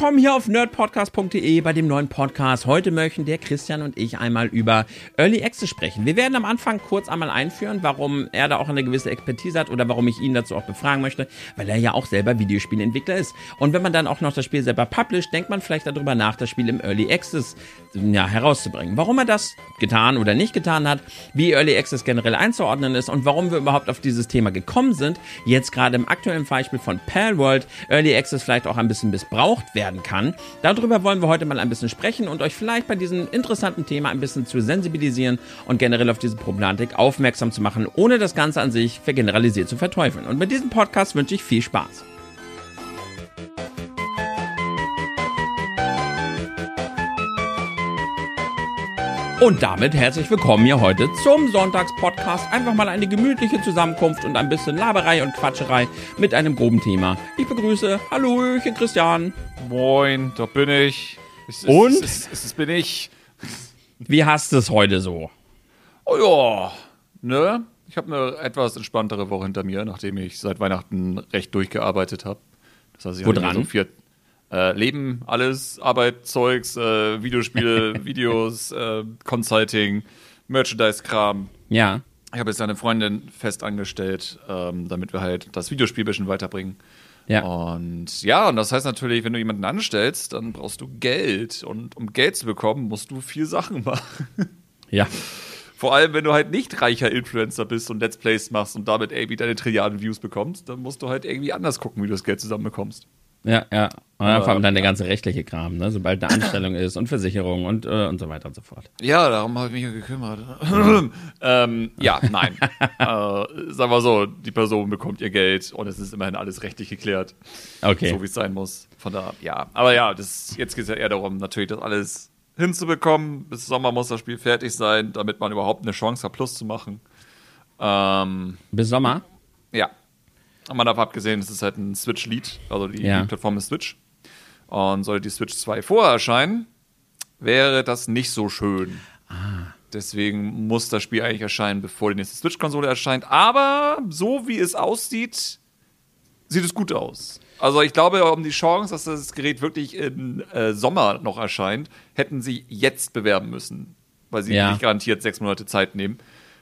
willkommen hier auf nerdpodcast.de bei dem neuen Podcast. Heute möchten der Christian und ich einmal über Early Access sprechen. Wir werden am Anfang kurz einmal einführen, warum er da auch eine gewisse Expertise hat oder warum ich ihn dazu auch befragen möchte, weil er ja auch selber Videospielentwickler ist. Und wenn man dann auch noch das Spiel selber publisht, denkt man vielleicht darüber nach, das Spiel im Early Access ja, herauszubringen. Warum er das getan oder nicht getan hat, wie Early Access generell einzuordnen ist und warum wir überhaupt auf dieses Thema gekommen sind. Jetzt gerade im aktuellen Beispiel von Palworld Early Access vielleicht auch ein bisschen missbraucht werden kann. Darüber wollen wir heute mal ein bisschen sprechen und euch vielleicht bei diesem interessanten Thema ein bisschen zu sensibilisieren und generell auf diese Problematik aufmerksam zu machen, ohne das Ganze an sich vergeneralisiert zu verteufeln. Und mit diesem Podcast wünsche ich viel Spaß. Und damit herzlich willkommen hier heute zum Sonntagspodcast. Einfach mal eine gemütliche Zusammenkunft und ein bisschen Laberei und Quatscherei mit einem groben Thema. Ich begrüße, Hallöchen Christian. Moin, da bin ich. Es, und? Es, bin ich. Wie hast du es heute so? Oh ja, ne? Ich habe eine etwas entspanntere Woche hinter mir, nachdem ich seit Weihnachten recht durchgearbeitet habe. Das heißt, ich Wo dran? so vier, äh, Leben, alles, Arbeit, Zeugs, äh, Videospiele, Videos, äh, Consulting, Merchandise-Kram. Ja. Ich habe jetzt eine Freundin fest angestellt, ähm, damit wir halt das Videospiel ein bisschen weiterbringen. Ja. Und ja, und das heißt natürlich, wenn du jemanden anstellst, dann brauchst du Geld. Und um Geld zu bekommen, musst du viel Sachen machen. Ja. Vor allem, wenn du halt nicht reicher Influencer bist und Let's Plays machst und damit irgendwie deine Trilliarden Views bekommst, dann musst du halt irgendwie anders gucken, wie du das Geld zusammenbekommst. Ja, ja. Und dann vor allem dann der ganze rechtliche Kram, ne? sobald eine Anstellung ist und Versicherung und, äh, und so weiter und so fort. Ja, darum habe ich mich ja gekümmert. ähm, ja, nein. äh, sagen wir so, die Person bekommt ihr Geld und es ist immerhin alles rechtlich geklärt. Okay. So wie es sein muss. Von da, ja. Aber ja, das, jetzt geht es ja eher darum, natürlich das alles hinzubekommen. Bis Sommer muss das Spiel fertig sein, damit man überhaupt eine Chance hat, Plus zu machen. Ähm, Bis Sommer? Ja. Man davon abgesehen, es ist halt ein Switch-Lead, also die, Ja. die Plattform ist Switch. Und sollte die Switch 2 vorher erscheinen, wäre das nicht so schön. Deswegen muss das Spiel eigentlich erscheinen, bevor die nächste Switch-Konsole erscheint. Aber so wie es aussieht, sieht es gut aus. Also ich glaube, um die Chance, dass das Gerät wirklich im äh, Sommer noch erscheint, hätten sie jetzt bewerben müssen. Weil sie Ja. nicht garantiert sechs Monate Zeit nehmen.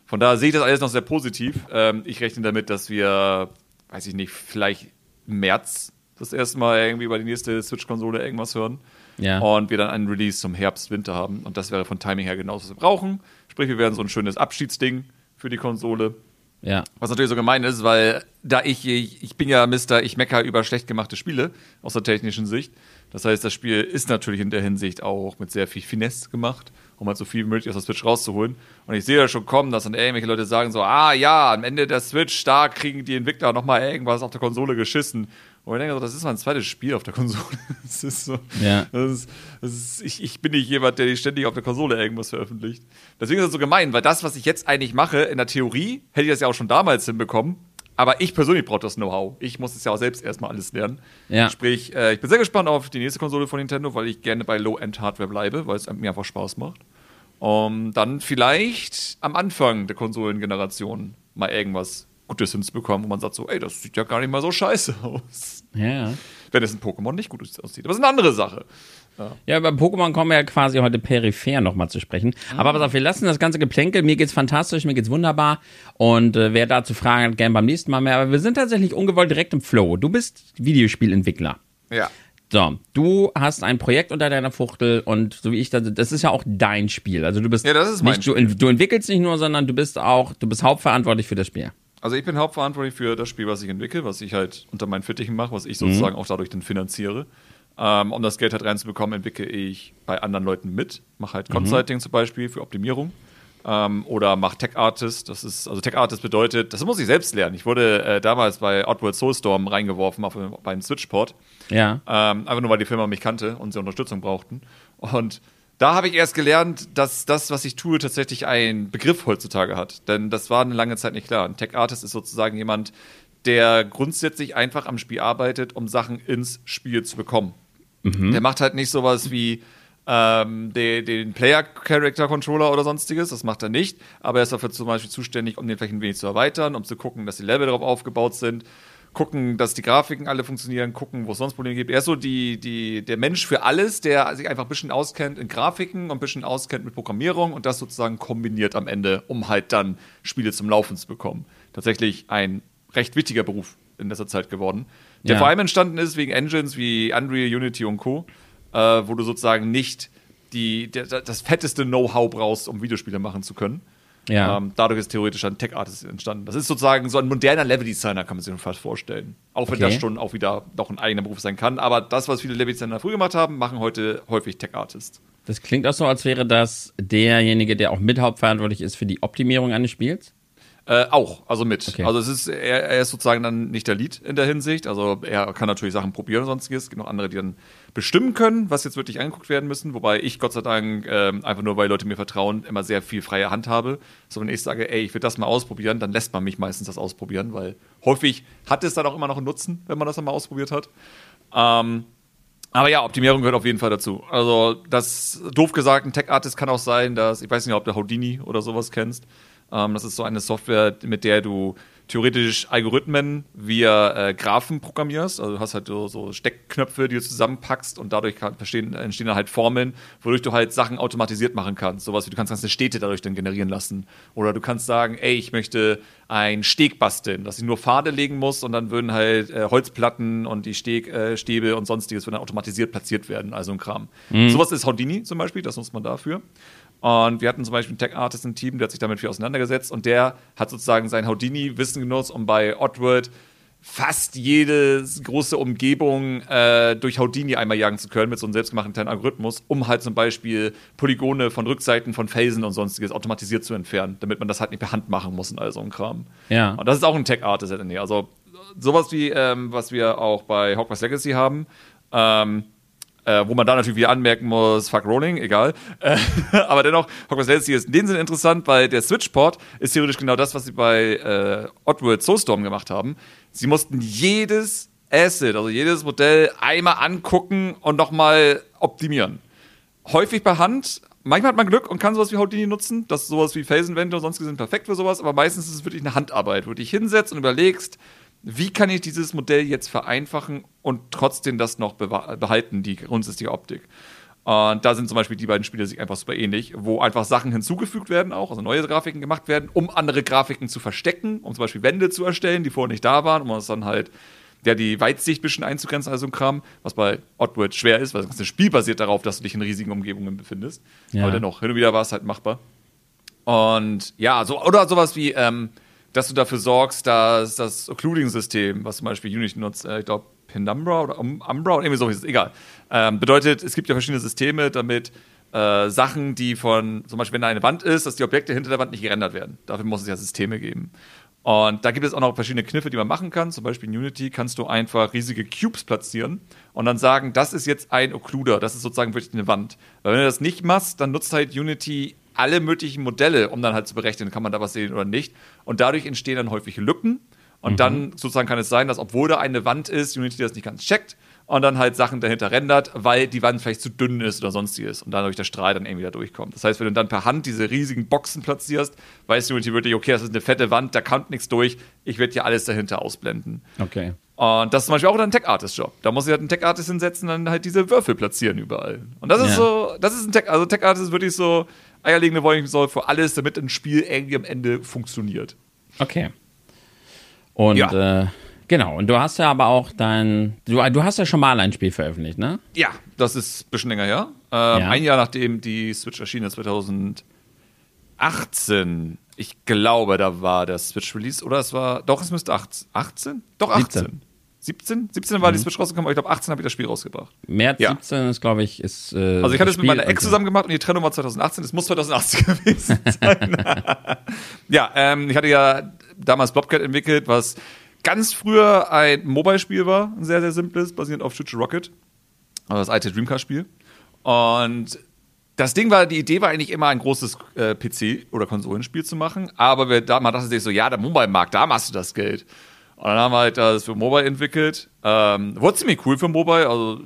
Von daher sehe ich das alles noch sehr positiv. Ähm, ich rechne damit, dass wir, weiß ich nicht, vielleicht März das erste Mal irgendwie über die nächste Switch-Konsole irgendwas hören. Ja. Und wir dann einen Release zum Herbst, Winter haben. Und das wäre von Timing her genau, was wir brauchen. Sprich, wir werden so ein schönes Abschiedsding für die Konsole. Ja. Was natürlich so gemein ist, weil da ich, ich, ich bin ja Mister, ich mecker über schlecht gemachte Spiele aus der technischen Sicht. Das heißt, das Spiel ist natürlich in der Hinsicht auch mit sehr viel Finesse gemacht, um halt so viel wie möglich aus der Switch rauszuholen. Und ich sehe ja schon kommen, dass dann irgendwelche Leute sagen so, ah ja, am Ende der Switch, da kriegen die Entwickler nochmal irgendwas auf der Konsole geschissen. Und ich denke so, das ist mein zweites Spiel auf der Konsole. Das ist so, Ja. das ist, das ist, ich, ich bin nicht jemand, der ständig auf der Konsole irgendwas veröffentlicht. Deswegen ist das so gemein, weil das, was ich jetzt eigentlich mache, in der Theorie, hätte ich das ja auch schon damals hinbekommen. Aber ich persönlich brauche das Know-how. Ich muss es ja auch selbst erstmal alles lernen. Ja. Sprich, äh, ich bin sehr gespannt auf die nächste Konsole von Nintendo, weil ich gerne bei Low-End-Hardware bleibe, weil es mir einfach Spaß macht. Um dann vielleicht am Anfang der Konsolengeneration mal irgendwas Gutes hinzubekommen, wo man sagt so, ey, das sieht ja gar nicht mal so scheiße aus. Ja. Wenn es in Pokémon nicht gut aussieht. Aber das ist eine andere Sache. Ja, über Pokémon kommen wir ja quasi heute peripher nochmal zu sprechen. Aber pass auf, wir lassen das ganze Geplänkel. Mir geht's fantastisch, mir geht's wunderbar. Und äh, wer dazu Fragen hat, gern beim nächsten Mal mehr. Aber wir sind tatsächlich ungewollt direkt im Flow. Du bist Videospielentwickler. Ja. So, du hast ein Projekt unter deiner Fuchtel und so wie ich das, das ist ja auch dein Spiel. Also du bist Ja, das ist mein nicht, du, du entwickelst nicht nur, sondern du bist auch, du bist hauptverantwortlich für das Spiel. Also ich bin hauptverantwortlich für das Spiel, was ich entwickle, was ich halt unter meinen Fittichen mache, was ich Mhm. sozusagen auch dadurch dann finanziere. Ähm, um das Geld halt reinzubekommen, entwickle ich bei anderen Leuten mit. Mache Mhm. halt Consulting zum Beispiel für Optimierung. Ähm, oder mache Tech Artist. Das ist, also Tech Artist bedeutet, das muss ich selbst lernen. Ich wurde äh, damals bei Outward Soulstorm reingeworfen auf, beim Switchport. Ja. Ähm, einfach nur, weil die Firma mich kannte und sie Unterstützung brauchten. Und da habe ich erst gelernt, dass das, was ich tue, tatsächlich einen Begriff heutzutage hat. Denn das war eine lange Zeit nicht klar. Ein Tech Artist ist sozusagen jemand, der grundsätzlich einfach am Spiel arbeitet, um Sachen ins Spiel zu bekommen. Der macht halt nicht sowas wie ähm, den, den Player-Character-Controller oder sonstiges, das macht er nicht, aber er ist dafür zum Beispiel zuständig, um den vielleicht ein wenig zu erweitern, um zu gucken, dass die Level darauf aufgebaut sind, gucken, dass die Grafiken alle funktionieren, gucken, wo es sonst Probleme gibt. Er ist so die, die, der Mensch für alles, der sich einfach ein bisschen auskennt in Grafiken und ein bisschen auskennt mit Programmierung und das sozusagen kombiniert am Ende, um halt dann Spiele zum Laufen zu bekommen. Tatsächlich ein recht wichtiger Beruf in letzter Zeit geworden. Der Ja. vor allem entstanden ist wegen Engines wie Unreal, Unity und Co., äh, wo du sozusagen nicht die, der, das fetteste Know-how brauchst, um Videospiele machen zu können. Ja. Ähm, dadurch ist theoretisch ein Tech-Artist entstanden. Das ist sozusagen so ein moderner Level-Designer, kann man sich fast vorstellen. Auch wenn Okay. das schon auch wieder noch ein eigener Beruf sein kann. Aber das, was viele Level-Designer früher gemacht haben, machen heute häufig Tech-Artists. Das klingt auch so, als wäre das derjenige, der auch mit hauptverantwortlich ist für die Optimierung eines Spiels. Äh, auch, also mit. Okay. Also es ist, er, er ist sozusagen dann nicht der Lead in der Hinsicht. Also er kann natürlich Sachen probieren und sonstiges. Es gibt noch andere, die dann bestimmen können, was jetzt wirklich angeguckt werden müssen. Wobei ich Gott sei Dank ähm, einfach nur, weil Leute mir vertrauen, immer sehr viel freie Hand habe. So wenn ich sage, ey, ich will das mal ausprobieren, dann lässt man mich meistens das ausprobieren, weil häufig hat es dann auch immer noch einen Nutzen, wenn man das dann mal ausprobiert hat. Ähm, aber ja, Optimierung gehört auf jeden Fall dazu. Also, das doof gesagt, ein Tech-Artist kann auch sein, dass, ich weiß nicht, ob du Houdini oder sowas kennst. Ähm, das ist so eine Software, mit der du theoretisch Algorithmen via äh, Graphen programmierst. Also du hast halt so, so Steckknöpfe, die du zusammenpackst und dadurch kann, entstehen, entstehen dann halt Formeln, wodurch du halt Sachen automatisiert machen kannst. Sowas wie du kannst ganze Städte dadurch dann generieren lassen. Oder du kannst sagen, ey, ich möchte einen Steg basteln, dass ich nur Pfade legen muss und dann würden halt äh, Holzplatten und die Steg, äh, und sonstiges würden dann automatisiert platziert werden, also ein Kram. Sowas ist Houdini zum Beispiel, das nutzt man dafür. Und wir hatten zum Beispiel einen Tech-Artist im Team, der hat sich damit viel auseinandergesetzt und der hat sozusagen sein Houdini-Wissen genutzt, um bei Oddworld fast jede große Umgebung äh, durch Houdini einmal jagen zu können mit so einem selbstgemachten kleinen Algorithmus, um halt zum Beispiel Polygone von Rückseiten von Felsen und sonstiges automatisiert zu entfernen, damit man das halt nicht per Hand machen muss und all so ein Kram. Ja. Und das ist auch ein Tech-Artist. Also sowas wie, ähm, was wir auch bei Hogwarts Legacy haben, ähm, äh, wo man da natürlich wieder anmerken muss, fuck Rolling, egal. Äh, aber dennoch, Hogwarts Legacy ist in dem Sinne interessant, weil der Switch-Port ist theoretisch genau das, was sie bei äh, Oddworld Soulstorm gemacht haben. Sie mussten jedes Asset, also jedes Modell einmal angucken und nochmal optimieren. Häufig per Hand. Manchmal hat man Glück und kann sowas wie Houdini nutzen. Das sowas wie Phasenwände und sonstiges sind perfekt für sowas, aber meistens ist es wirklich eine Handarbeit, wo du dich hinsetzt und überlegst, wie kann ich dieses Modell jetzt vereinfachen und trotzdem das noch behalten, die grundsätzliche Optik. Und da sind zum Beispiel die beiden Spiele sich einfach super ähnlich, wo einfach Sachen hinzugefügt werden, auch, also neue Grafiken gemacht werden, um andere Grafiken zu verstecken, um zum Beispiel Wände zu erstellen, die vorher nicht da waren, um das dann halt, ja, die Weitsicht ein bisschen einzugrenzen, also ein Kram, was bei Oddworld schwer ist, weil das ganze Spiel basiert darauf, dass du dich in riesigen Umgebungen befindest. Ja. Aber dennoch, hin und wieder war es halt machbar. Und ja, so, oder sowas wie, ähm, dass du dafür sorgst, dass das Occluding-System, was zum Beispiel Unity nutzt, äh, ich glaube Penumbra oder um, Umbra oder irgendwie so ist egal. Ähm, bedeutet, es gibt ja verschiedene Systeme, damit äh, Sachen, die von, zum Beispiel wenn da eine Wand ist, dass die Objekte hinter der Wand nicht gerendert werden. Dafür muss es ja Systeme geben. Und da gibt es auch noch verschiedene Kniffe, die man machen kann. Zum Beispiel in Unity kannst du einfach riesige Cubes platzieren und dann sagen, das ist jetzt ein Occluder, das ist sozusagen wirklich eine Wand. Weil wenn du das nicht machst, dann nutzt halt Unity alle möglichen Modelle, um dann halt zu berechnen, kann man da was sehen oder nicht. Und dadurch entstehen dann häufig Lücken. Und dann sozusagen kann es sein, dass obwohl da eine Wand ist, Unity das nicht ganz checkt und dann halt Sachen dahinter rendert, weil die Wand vielleicht zu dünn ist oder sonstiges und dadurch der Strahl dann irgendwie da durchkommt. Das heißt, wenn du dann per Hand diese riesigen Boxen platzierst, weiß Unity wirklich, okay, das ist eine fette Wand, da kommt nichts durch, ich werde hier alles dahinter ausblenden. Okay. Und das ist zum Beispiel auch ein Tech-Artist-Job. Da muss ich halt einen Tech-Artist hinsetzen und dann halt diese Würfel platzieren überall. Und das ist Ja. so, das ist ein Tech, also Tech-Artist ist wirklich so eierlegende Wollmilchsäule für alles, damit ein Spiel irgendwie am Ende funktioniert. Okay. Und Ja. äh, genau, und du hast ja aber auch dein. Du, du hast ja schon mal ein Spiel veröffentlicht, ne? Ja, das ist ein bisschen länger her. Ähm, Ja. Ein Jahr nachdem die Switch erschienen ist, 2018. Ich glaube, da war der Switch-Release. Oder es war. Doch, es müsste 18. 18? Doch, 18. 17? 17 war die Switch rausgekommen, aber ich glaube, 18 habe ich das Spiel rausgebracht. März Ja. 17 ist, glaube ich, ist. Äh, Also ich hatte es mit meiner Ex zusammen gemacht und die Trennung war 2018. Es muss 2018 gewesen sein. ja, ähm, ich hatte ja damals Blobcat entwickelt, was ganz früher ein Mobile-Spiel war, ein sehr, sehr simples, basierend auf Shoot Rocket. Also das alte Dreamcast-Spiel. Und das Ding war, die Idee war eigentlich immer ein großes äh, PC- oder Konsolenspiel zu machen, aber wir, da man dachte sich so, ja, der Mobile-Markt, da machst du das Geld. Und dann haben wir halt das für Mobile entwickelt. Ähm, wurde ziemlich cool für Mobile, also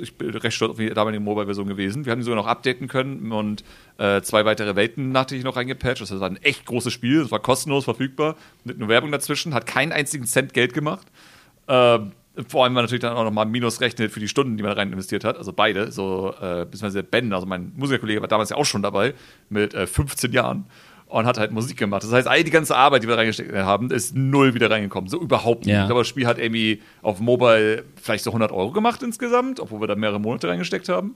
ich bin recht stolz auf die damalige Mobile-Version gewesen. Wir haben die sogar noch updaten können und äh, zwei weitere Welten nachträglich noch reingepatcht. Das war ein echt großes Spiel, es war kostenlos verfügbar, mit nur Werbung dazwischen, hat keinen einzigen Cent Geld gemacht. Ähm, vor allem, weil man natürlich dann auch nochmal Minus rechnet für die Stunden, die man rein investiert hat. Also beide, so, äh, beziehungsweise Ben, also mein Musikerkollege war damals ja auch schon dabei, mit äh, 15 Jahren und hat halt Musik gemacht. Das heißt, all die ganze Arbeit, die wir reingesteckt haben, ist null wieder reingekommen. So überhaupt nicht. Ja. Ich glaube, das Spiel hat irgendwie auf Mobile vielleicht so 100 Euro gemacht insgesamt, obwohl wir da mehrere Monate reingesteckt haben.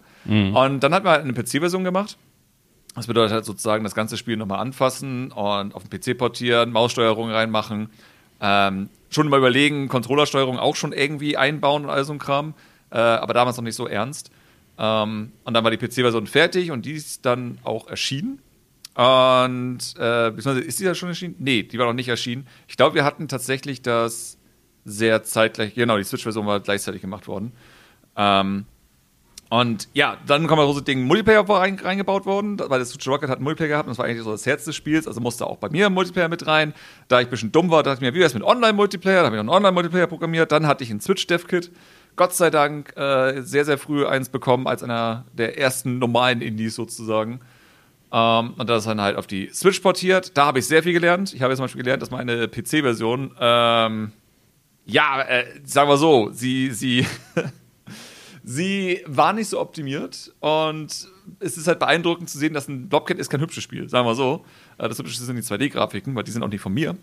Und dann hat man halt eine PC-Version gemacht. Das bedeutet halt sozusagen das ganze Spiel nochmal anfassen und auf den PC portieren, Maussteuerung reinmachen. Ähm, schon mal überlegen, Controllersteuerung auch schon irgendwie einbauen und all so ein Kram. Äh, aber damals noch nicht so ernst. Ähm, und dann war die PC-Version fertig und die ist dann auch erschienen. Und äh, beziehungsweise ist die da schon erschienen? Nee, die war noch nicht erschienen. Ich glaube, wir hatten tatsächlich das sehr zeitgleich, genau, die Switch-Version war gleichzeitig gemacht worden. Ähm, und ja, dann kam das große Ding Multiplayer war rein, reingebaut worden, weil das Switch Rocket hat Multiplayer gehabt und das war eigentlich so das Herz des Spiels, also musste auch bei mir ein Multiplayer mit rein. Da ich ein bisschen dumm war, dachte ich mir, wie wär's mit Online-Multiplayer? Da habe ich einen Online-Multiplayer programmiert, dann hatte ich ein Switch-Dev-Kit. Gott sei Dank äh, sehr, sehr früh eins bekommen, als einer der ersten normalen Indies sozusagen. Ähm, und das dann halt auf die Switch portiert. Da habe ich sehr viel gelernt. Ich habe jetzt zum Beispiel gelernt, dass meine PC-Version, ähm, ja, äh, sagen wir so, sie, sie, sie war nicht so optimiert und es ist halt beeindruckend zu sehen, dass ein Blobcat ist kein hübsches Spiel, sagen wir so. Äh, Das hübsche sind die 2D-Grafiken, weil die sind auch nicht von mir.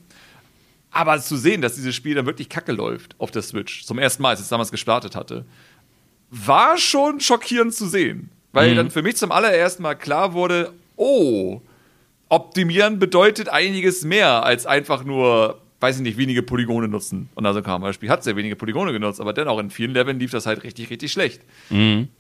Aber zu sehen, dass dieses Spiel dann wirklich kacke läuft auf der Switch, zum ersten Mal, als ich es damals gestartet hatte, war schon schockierend zu sehen. Weil dann für mich zum allerersten Mal klar wurde, oh, optimieren bedeutet einiges mehr als einfach nur, weiß ich nicht, wenige Polygone nutzen. Und also kam das Spiel hat sehr wenige Polygone genutzt, aber dennoch in vielen Leveln lief das halt richtig, richtig schlecht.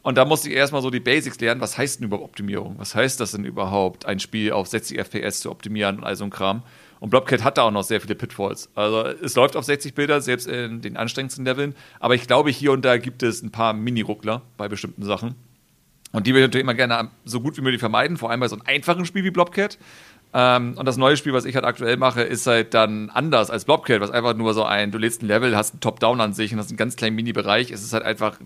Und da musste ich erstmal so die Basics lernen, was heißt denn überhaupt Optimierung? Was heißt das denn überhaupt, ein Spiel auf 60 FPS zu optimieren und all so ein Kram? Und Blobcat hat da auch noch sehr viele Pitfalls. Also es läuft auf 60 Bilder, selbst in den anstrengendsten Leveln. Aber ich glaube, hier und da gibt es ein paar Mini-Ruckler bei bestimmten Sachen. Und die will ich natürlich immer gerne so gut wie möglich vermeiden, vor allem bei so einem einfachen Spiel wie Blobcat. Ähm, und das neue Spiel, was ich halt aktuell mache, ist halt dann anders als Blobcat, was einfach nur so ein, du lädst ein Level, hast einen Top-Down an sich und hast einen ganz kleinen Mini-Bereich. Es ist halt einfach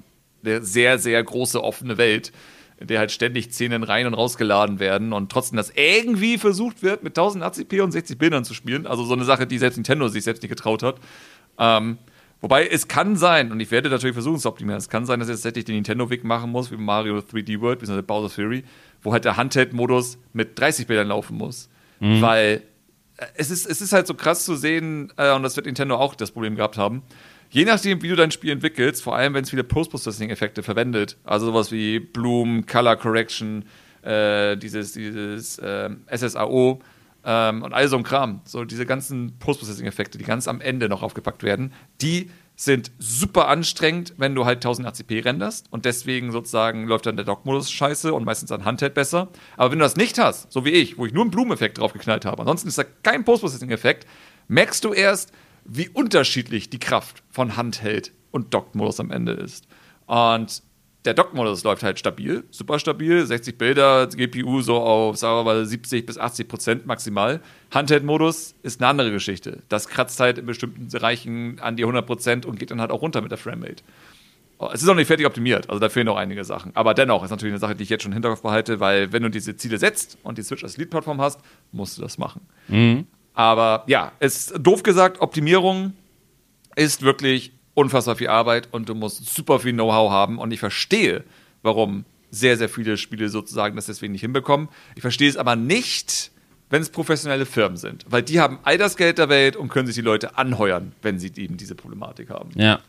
eine sehr, sehr große offene Welt, in der halt ständig Szenen rein und rausgeladen werden und trotzdem das irgendwie versucht wird, mit 1080p und 60 Bildern zu spielen. Also so eine Sache, die selbst Nintendo sich selbst nicht getraut hat. Ähm, Wobei es kann sein, und ich werde natürlich versuchen es zu optimieren, es kann sein, dass ich jetzt tatsächlich den Nintendo-Weg machen muss, wie Mario 3D World, bzw. Bowser Fury, wo halt der Handheld-Modus mit 30 Bildern laufen muss. Weil äh, es ist, es ist halt so krass zu sehen, äh, und das wird Nintendo auch das Problem gehabt haben, je nachdem, wie du dein Spiel entwickelst, vor allem wenn es viele Post-Processing-Effekte verwendet, also sowas wie Bloom, Color Correction, äh, dieses, dieses ähm, SSAO ähm, und all so ein Kram, so diese ganzen Post-Processing-Effekte, die ganz am Ende noch aufgepackt werden, die sind super anstrengend, wenn du halt 1080p renderst und deswegen sozusagen läuft dann der Dock-Modus scheiße und meistens an Handheld besser. Aber wenn du das nicht hast, so wie ich, wo ich nur einen Blumeneffekt draufgeknallt habe, ansonsten ist da kein Post-Processing-Effekt, merkst du erst, wie unterschiedlich die Kraft von Handheld und Dock-Modus am Ende ist. Und der Dock-Modus läuft halt stabil, super stabil, 60 Bilder, GPU so auf, sagen wir mal, 70 bis 80 Prozent maximal. Handheld-Modus ist eine andere Geschichte. Das kratzt halt in bestimmten Bereichen an die 100 Prozent und geht dann halt auch runter mit der Framerate. Oh, Es ist noch nicht fertig optimiert, also da fehlen noch einige Sachen. Aber dennoch ist natürlich eine Sache, die ich jetzt schon im Hinterkopf behalte, weil wenn du diese Ziele setzt und die Switch als Lead-Plattform hast, musst du das machen. Aber ja, ist doof gesagt, Optimierung ist wirklich unfassbar viel Arbeit und du musst super viel Know-how haben. Und ich verstehe, warum sehr, sehr viele Spiele sozusagen das deswegen nicht hinbekommen. Ich verstehe es aber nicht, wenn es professionelle Firmen sind, weil die haben all das Geld der Welt und können sich die Leute anheuern, wenn sie eben diese Problematik haben. Ja.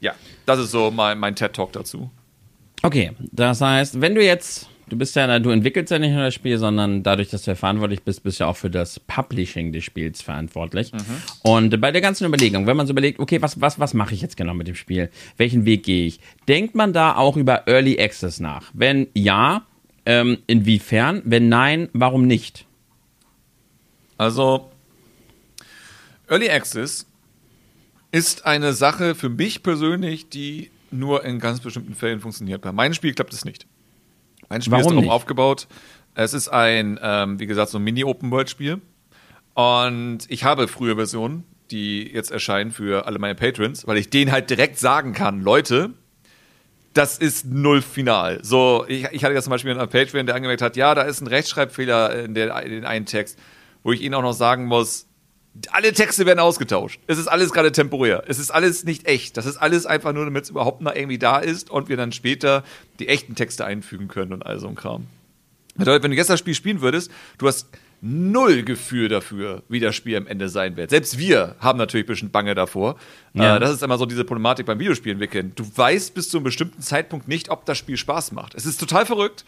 Ja, das ist so mein, mein TED-Talk dazu. Okay, das heißt, wenn du jetzt, du bist ja, du entwickelst ja nicht nur das Spiel, sondern dadurch, dass du ja verantwortlich bist, bist du ja auch für das Publishing des Spiels verantwortlich. Und bei der ganzen Überlegung, wenn man so überlegt, okay, was, was, was mache ich jetzt genau mit dem Spiel? Welchen Weg gehe ich? Denkt man da auch über Early Access nach? Wenn ja, ähm, inwiefern? Wenn nein, warum nicht? Also, Early Access ist eine Sache für mich persönlich, die nur in ganz bestimmten Fällen funktioniert. Bei meinem Spiel klappt es nicht. Mein Spiel Warum ist darum nicht? aufgebaut. Es ist ein, ähm, wie gesagt, so ein Mini-Open-World-Spiel. Und ich habe frühe Versionen, die jetzt erscheinen für alle meine Patrons, weil ich denen halt direkt sagen kann, Leute, das ist null final. So, ich, ich hatte ja zum Beispiel einen Patreon, der angemerkt hat, ja, da ist ein Rechtschreibfehler in, der, in den einen Text, wo ich ihnen auch noch sagen muss, Alle Texte werden ausgetauscht. Es ist alles gerade temporär. Es ist alles nicht echt. Das ist alles einfach nur, damit es überhaupt noch irgendwie da ist und wir dann später die echten Texte einfügen können und all so ein Kram. Bedeutet, wenn du jetzt das Spiel spielen würdest, du hast null Gefühl dafür, wie das Spiel am Ende sein wird. Selbst wir haben natürlich ein bisschen Bange davor. Ja. Äh, das ist immer so diese Problematik beim Videospielen wickeln. Du weißt bis zu einem bestimmten Zeitpunkt nicht, ob das Spiel Spaß macht. Es ist total verrückt.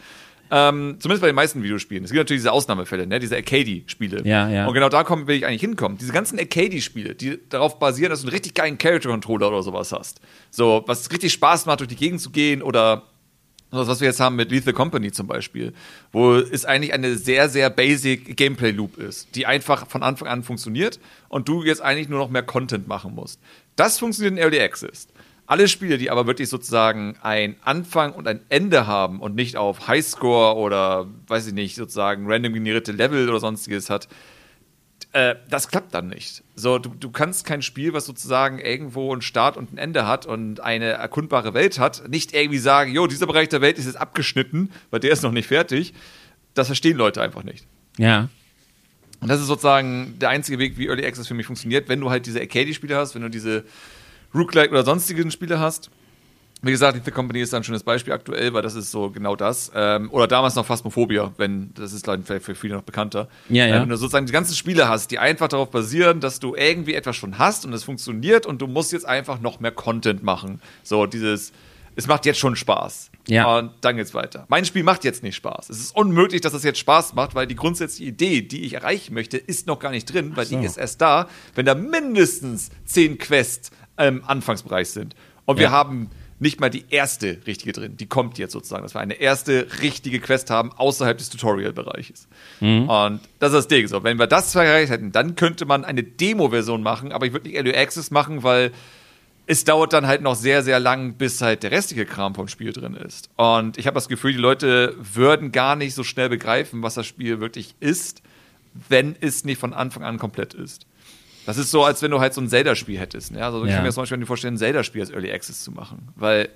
Ähm, zumindest bei den meisten Videospielen. Es gibt natürlich diese Ausnahmefälle, ne? diese Arcade-Spiele. Ja, ja. Und genau da kommen, will ich eigentlich hinkommen. Diese ganzen Arcade-Spiele, die darauf basieren, dass du einen richtig geilen Character-Controller oder sowas hast. So, was richtig Spaß macht, durch die Gegend zu gehen oder das, was wir jetzt haben mit Lethal Company zum Beispiel, wo es eigentlich eine sehr, sehr basic Gameplay-Loop ist, die einfach von Anfang an funktioniert und du jetzt eigentlich nur noch mehr Content machen musst. Das funktioniert in Early Access. Alle Spiele, die aber wirklich sozusagen ein Anfang und ein Ende haben und nicht auf Highscore oder, weiß ich nicht, sozusagen random generierte Level oder sonstiges hat, äh, das klappt dann nicht. So, du, du kannst kein Spiel, was sozusagen irgendwo einen Start und ein Ende hat und eine erkundbare Welt hat, nicht irgendwie sagen, jo, dieser Bereich der Welt ist jetzt abgeschnitten, weil der ist noch nicht fertig. Das verstehen Leute einfach nicht. Ja. Und das ist sozusagen der einzige Weg, wie Early Access für mich funktioniert, wenn du halt diese Arcade-Spiele hast, wenn du diese Rook-like oder sonstigen Spiele hast. Wie gesagt, die The Company ist ein schönes Beispiel aktuell, weil das ist so genau das. Ähm, oder damals noch Phasmophobia, wenn, das ist vielleicht für viele noch bekannter. Ja, ja. Äh, wenn du sozusagen die ganzen Spiele hast, die einfach darauf basieren, dass du irgendwie etwas schon hast und es funktioniert und du musst jetzt einfach noch mehr Content machen. So dieses, es macht jetzt schon Spaß. Ja. Und dann geht's weiter. Mein Spiel macht jetzt nicht Spaß. Es ist unmöglich, dass das jetzt Spaß macht, weil die grundsätzliche Idee, die ich erreichen möchte, ist noch gar nicht drin, weil so. die ist erst da, wenn da mindestens zehn Quests im Anfangsbereich sind. Und wir haben nicht mal die erste richtige drin. Die kommt jetzt sozusagen, dass wir eine erste richtige Quest haben außerhalb des Tutorial-Bereiches. Mhm. Und das ist das Ding. So, wenn wir das erreicht hätten, dann könnte man eine Demo-Version machen, aber ich würde nicht Early Access machen, weil es dauert dann halt noch sehr, sehr lang, bis halt der restliche Kram vom Spiel drin ist. Und ich habe das Gefühl, die Leute würden gar nicht so schnell begreifen, was das Spiel wirklich ist, wenn es nicht von Anfang an komplett ist. Das ist so, als wenn du halt so ein Zelda-Spiel hättest. Ne? Also ich ja. kann mir zum Beispiel vorstellen, ein Zelda-Spiel als Early Access zu machen. Weil,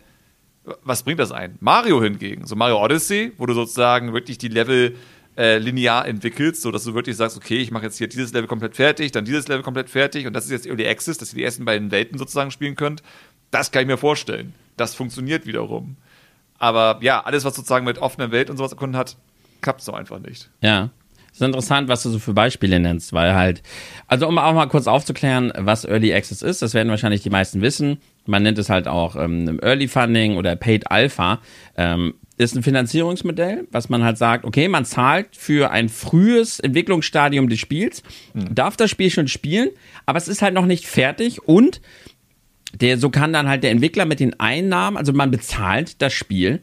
was bringt das ein? Mario hingegen, so Mario Odyssey, wo du sozusagen wirklich die Level äh, linear entwickelst, sodass du wirklich sagst, okay, ich mache jetzt hier dieses Level komplett fertig, dann dieses Level komplett fertig und das ist jetzt Early Access, dass ihr die ersten beiden Welten sozusagen spielen könnt. Das kann ich mir vorstellen. Das funktioniert wiederum. Aber ja, alles, was sozusagen mit offener Welt und sowas erkunden hat, klappt so einfach nicht. Ja. Es ist interessant, was du so für Beispiele nennst, weil halt, also um auch mal kurz aufzuklären, was Early Access ist, das werden wahrscheinlich die meisten wissen. Man nennt es halt auch ähm, Early Funding oder Paid Alpha. Ähm, ist ein Finanzierungsmodell, was man halt sagt, okay, man zahlt für ein frühes Entwicklungsstadium des Spiels, mhm. darf das Spiel schon spielen, aber es ist halt noch nicht fertig und der, so kann dann halt der Entwickler mit den Einnahmen, also man bezahlt das Spiel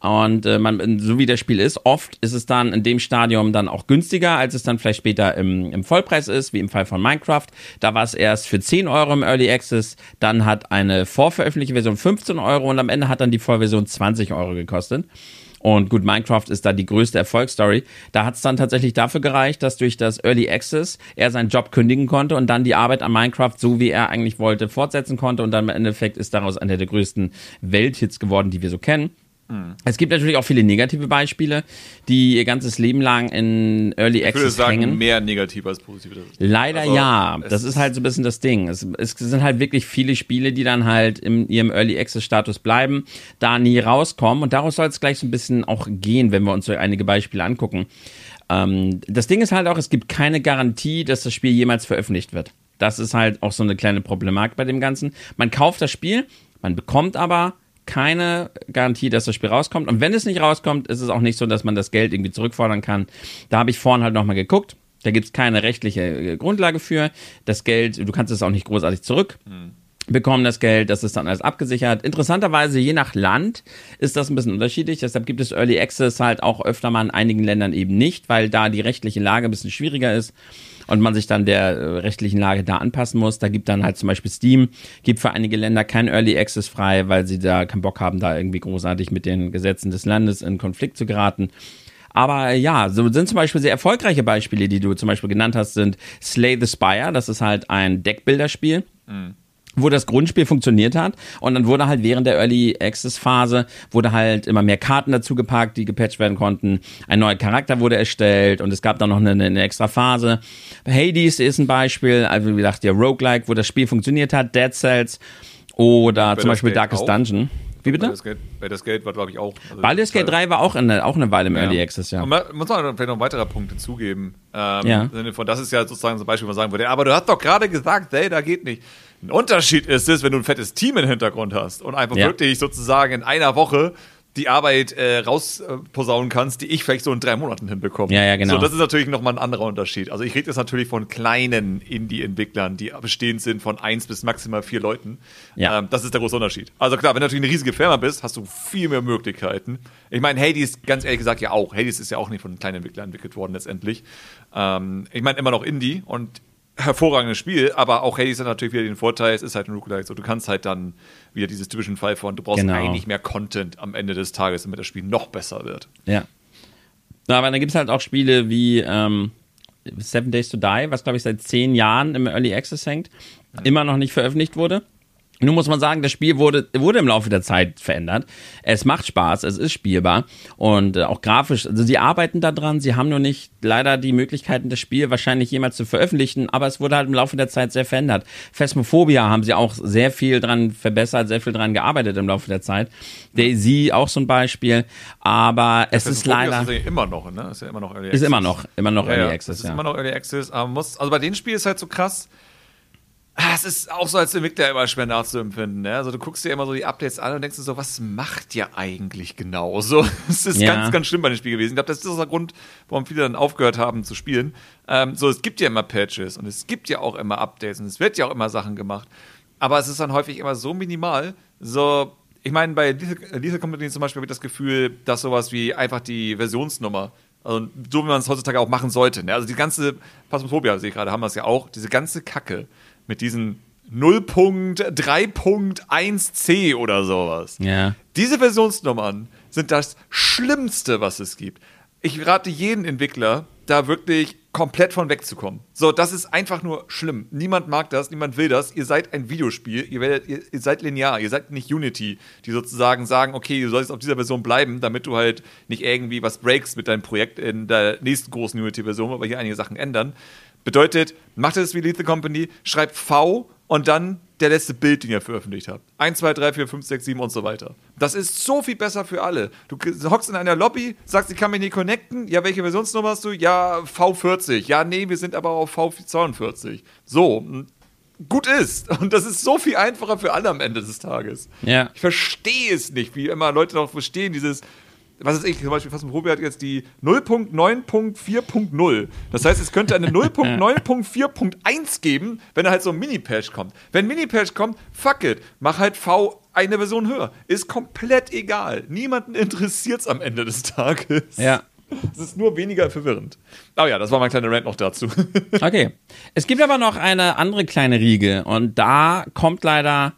und äh, man, so wie das Spiel ist, oft ist es dann in dem Stadium dann auch günstiger, als es dann vielleicht später im, im Vollpreis ist, wie im Fall von Minecraft. Da war es erst für 10 Euro im Early Access, dann hat eine vorveröffentlichte Version 15 Euro und am Ende hat dann die Vollversion 20 Euro gekostet. Und gut, Minecraft ist da die größte Erfolgsstory. Da hat es dann tatsächlich dafür gereicht, dass durch das Early Access er seinen Job kündigen konnte und dann die Arbeit an Minecraft, so wie er eigentlich wollte, fortsetzen konnte. Und dann im Endeffekt ist daraus einer der größten Welthits geworden, die wir so kennen. Es gibt natürlich auch viele negative Beispiele, die ihr ganzes Leben lang in Early Access ich würde sagen, hängen. mehr negativ als positiv. Leider also, ja. Das ist halt so ein bisschen das Ding. Es, es, sind halt wirklich viele Spiele, die dann halt in ihrem Early Access Status bleiben, da nie rauskommen. Und daraus soll es gleich so ein bisschen auch gehen, wenn wir uns so einige Beispiele angucken. Ähm, das Ding ist halt auch, es gibt keine Garantie, dass das Spiel jemals veröffentlicht wird. Das ist halt auch so eine kleine Problematik bei dem Ganzen. Man kauft das Spiel, man bekommt aber keine Garantie, dass das Spiel rauskommt. Und wenn es nicht rauskommt, ist es auch nicht so, dass man das Geld irgendwie zurückfordern kann. Da habe ich vorhin halt nochmal geguckt. Da gibt es keine rechtliche äh, Grundlage für. Das Geld, du kannst es auch nicht großartig zurück. Hm bekommen das Geld, das ist dann alles abgesichert. Interessanterweise, je nach Land ist das ein bisschen unterschiedlich. Deshalb gibt es Early Access halt auch öfter mal in einigen Ländern eben nicht, weil da die rechtliche Lage ein bisschen schwieriger ist und man sich dann der äh, rechtlichen Lage da anpassen muss. Da gibt dann halt zum Beispiel Steam, gibt für einige Länder kein Early Access frei, weil sie da keinen Bock haben, da irgendwie großartig mit den Gesetzen des Landes in Konflikt zu geraten. Aber ja, so sind zum Beispiel sehr erfolgreiche Beispiele, die du zum Beispiel genannt hast, sind Slay the Spire. Das ist halt ein Deckbilderspiel. Mhm wo das Grundspiel funktioniert hat und dann wurde halt während der Early Access Phase wurde halt immer mehr Karten dazu gepackt, die gepatcht werden konnten. Ein neuer Charakter wurde erstellt und es gab dann noch eine, eine extra Phase. Hades ist ein Beispiel, also wie gesagt, der Roguelike, wo das Spiel funktioniert hat, Dead Cells oder zum Beispiel Darkest auch? Dungeon. Wie bitte? Baldur's Gate, Baldur's Gate war, glaube ich, auch. Also Baldur's Gate 3 war auch eine, auch eine Weile im ja. Early Access, ja. Und man, muss man vielleicht noch ein weiterer Punkt hinzugeben. Ähm, ja. Von das ist ja sozusagen so ein Beispiel, wo man sagen würde, aber du hast doch gerade gesagt, hey, da geht nicht. Ein Unterschied ist es, wenn du ein fettes Team im Hintergrund hast und einfach ja. wirklich sozusagen in einer Woche die Arbeit äh, rausposaunen kannst, die ich vielleicht so in drei Monaten hinbekomme. Ja, ja, genau. So, das ist natürlich nochmal ein anderer Unterschied. Also ich rede jetzt natürlich von kleinen Indie-Entwicklern, die bestehend sind von eins bis maximal vier Leuten. Ja. Ähm, das ist der große Unterschied. Also klar, wenn du natürlich eine riesige Firma bist, hast du viel mehr Möglichkeiten. Ich meine, Hades, ganz ehrlich gesagt, ja auch. Hades ist ja auch nicht von kleinen Entwicklern entwickelt worden letztendlich. Ähm, ich meine immer noch Indie und hervorragendes Spiel, aber auch Hades hat natürlich wieder den Vorteil, es ist halt ein Roguelike, so du kannst halt dann wieder dieses typischen Fall von, du brauchst genau. eigentlich mehr Content am Ende des Tages, damit das Spiel noch besser wird. Ja. Aber dann gibt es halt auch Spiele wie ähm, Seven Days to Die, was glaube ich seit zehn Jahren im Early Access hängt, immer noch nicht veröffentlicht wurde. Nun muss man sagen, das Spiel wurde, wurde im Laufe der Zeit verändert. Es macht Spaß, es ist spielbar und äh, auch grafisch. Also sie arbeiten daran, sie haben nur nicht leider die Möglichkeiten, das Spiel wahrscheinlich jemals zu veröffentlichen, aber es wurde halt im Laufe der Zeit sehr verändert. Phasmophobia haben sie auch sehr viel dran verbessert, sehr viel dran gearbeitet im Laufe der Zeit. Daisy auch so ein Beispiel, aber es ist leider. Ist ja immer noch, ne? Ist ja immer noch Early Access. Ist immer noch, immer noch ja, Early ja. Access. Ist ja. immer noch Early Access, aber muss, also bei dem Spiel ist halt so krass Ah, es ist auch so als Entwickler immer schwer nachzuempfinden. Ne? Also du guckst dir immer so die Updates an und denkst dir so, was macht ihr eigentlich genau? So, es ist ja. ganz, ganz schlimm bei dem Spiel gewesen. Ich glaube, das ist auch der Grund, warum viele dann aufgehört haben zu spielen. Ähm, so, es gibt ja immer Patches und es gibt ja auch immer Updates und es wird ja auch immer Sachen gemacht. Aber es ist dann häufig immer so minimal. So, ich meine, bei Lethal Company zum Beispiel habe ich das Gefühl, dass sowas wie einfach die Versionsnummer also, so wie man es heutzutage auch machen sollte. Ne? Also die ganze Phasmophobia, sehe ich gerade, haben wir es ja auch, diese ganze Kacke mit diesen 0.3.1c oder sowas. Ja. Diese Versionsnummern sind das Schlimmste, was es gibt. Ich rate jeden Entwickler, da wirklich komplett von wegzukommen. So, das ist einfach nur schlimm. Niemand mag das, niemand will das. Ihr seid ein Videospiel, ihr, werdet, ihr, ihr seid linear, ihr seid nicht Unity, die sozusagen sagen, okay, du sollst auf dieser Version bleiben, damit du halt nicht irgendwie was breaks mit deinem Projekt in der nächsten großen Unity-Version, aber hier einige Sachen ändern. Bedeutet, macht es wie Lethal Company, schreibt V und dann der letzte Bild, den ihr veröffentlicht habt. 1, 2, 3, 4, 5, 6, 7 und so weiter. Das ist so viel besser für alle. Du hockst in einer Lobby, sagst, ich kann mich nicht connecten. Ja, welche Versionsnummer hast du? Ja, V40. Ja, nee, wir sind aber auf V42. So, gut ist. Und das ist so viel einfacher für alle am Ende des Tages. Ja. Ich verstehe es nicht, wie immer Leute noch verstehen, dieses, was ist ich, zum Beispiel Phasmophobia hat jetzt die 0.9.4.0. Das heißt, es könnte eine 0.9.4.1 geben, wenn halt so ein Mini-Patch kommt. Wenn Mini-Patch kommt, fuck it, mach halt V eine Version höher. Ist komplett egal. Niemanden interessiert es am Ende des Tages. Ja. Es ist nur weniger verwirrend. Aber ja, das war mein kleiner Rant noch dazu. okay. Es gibt aber noch eine andere kleine Riege und da kommt leider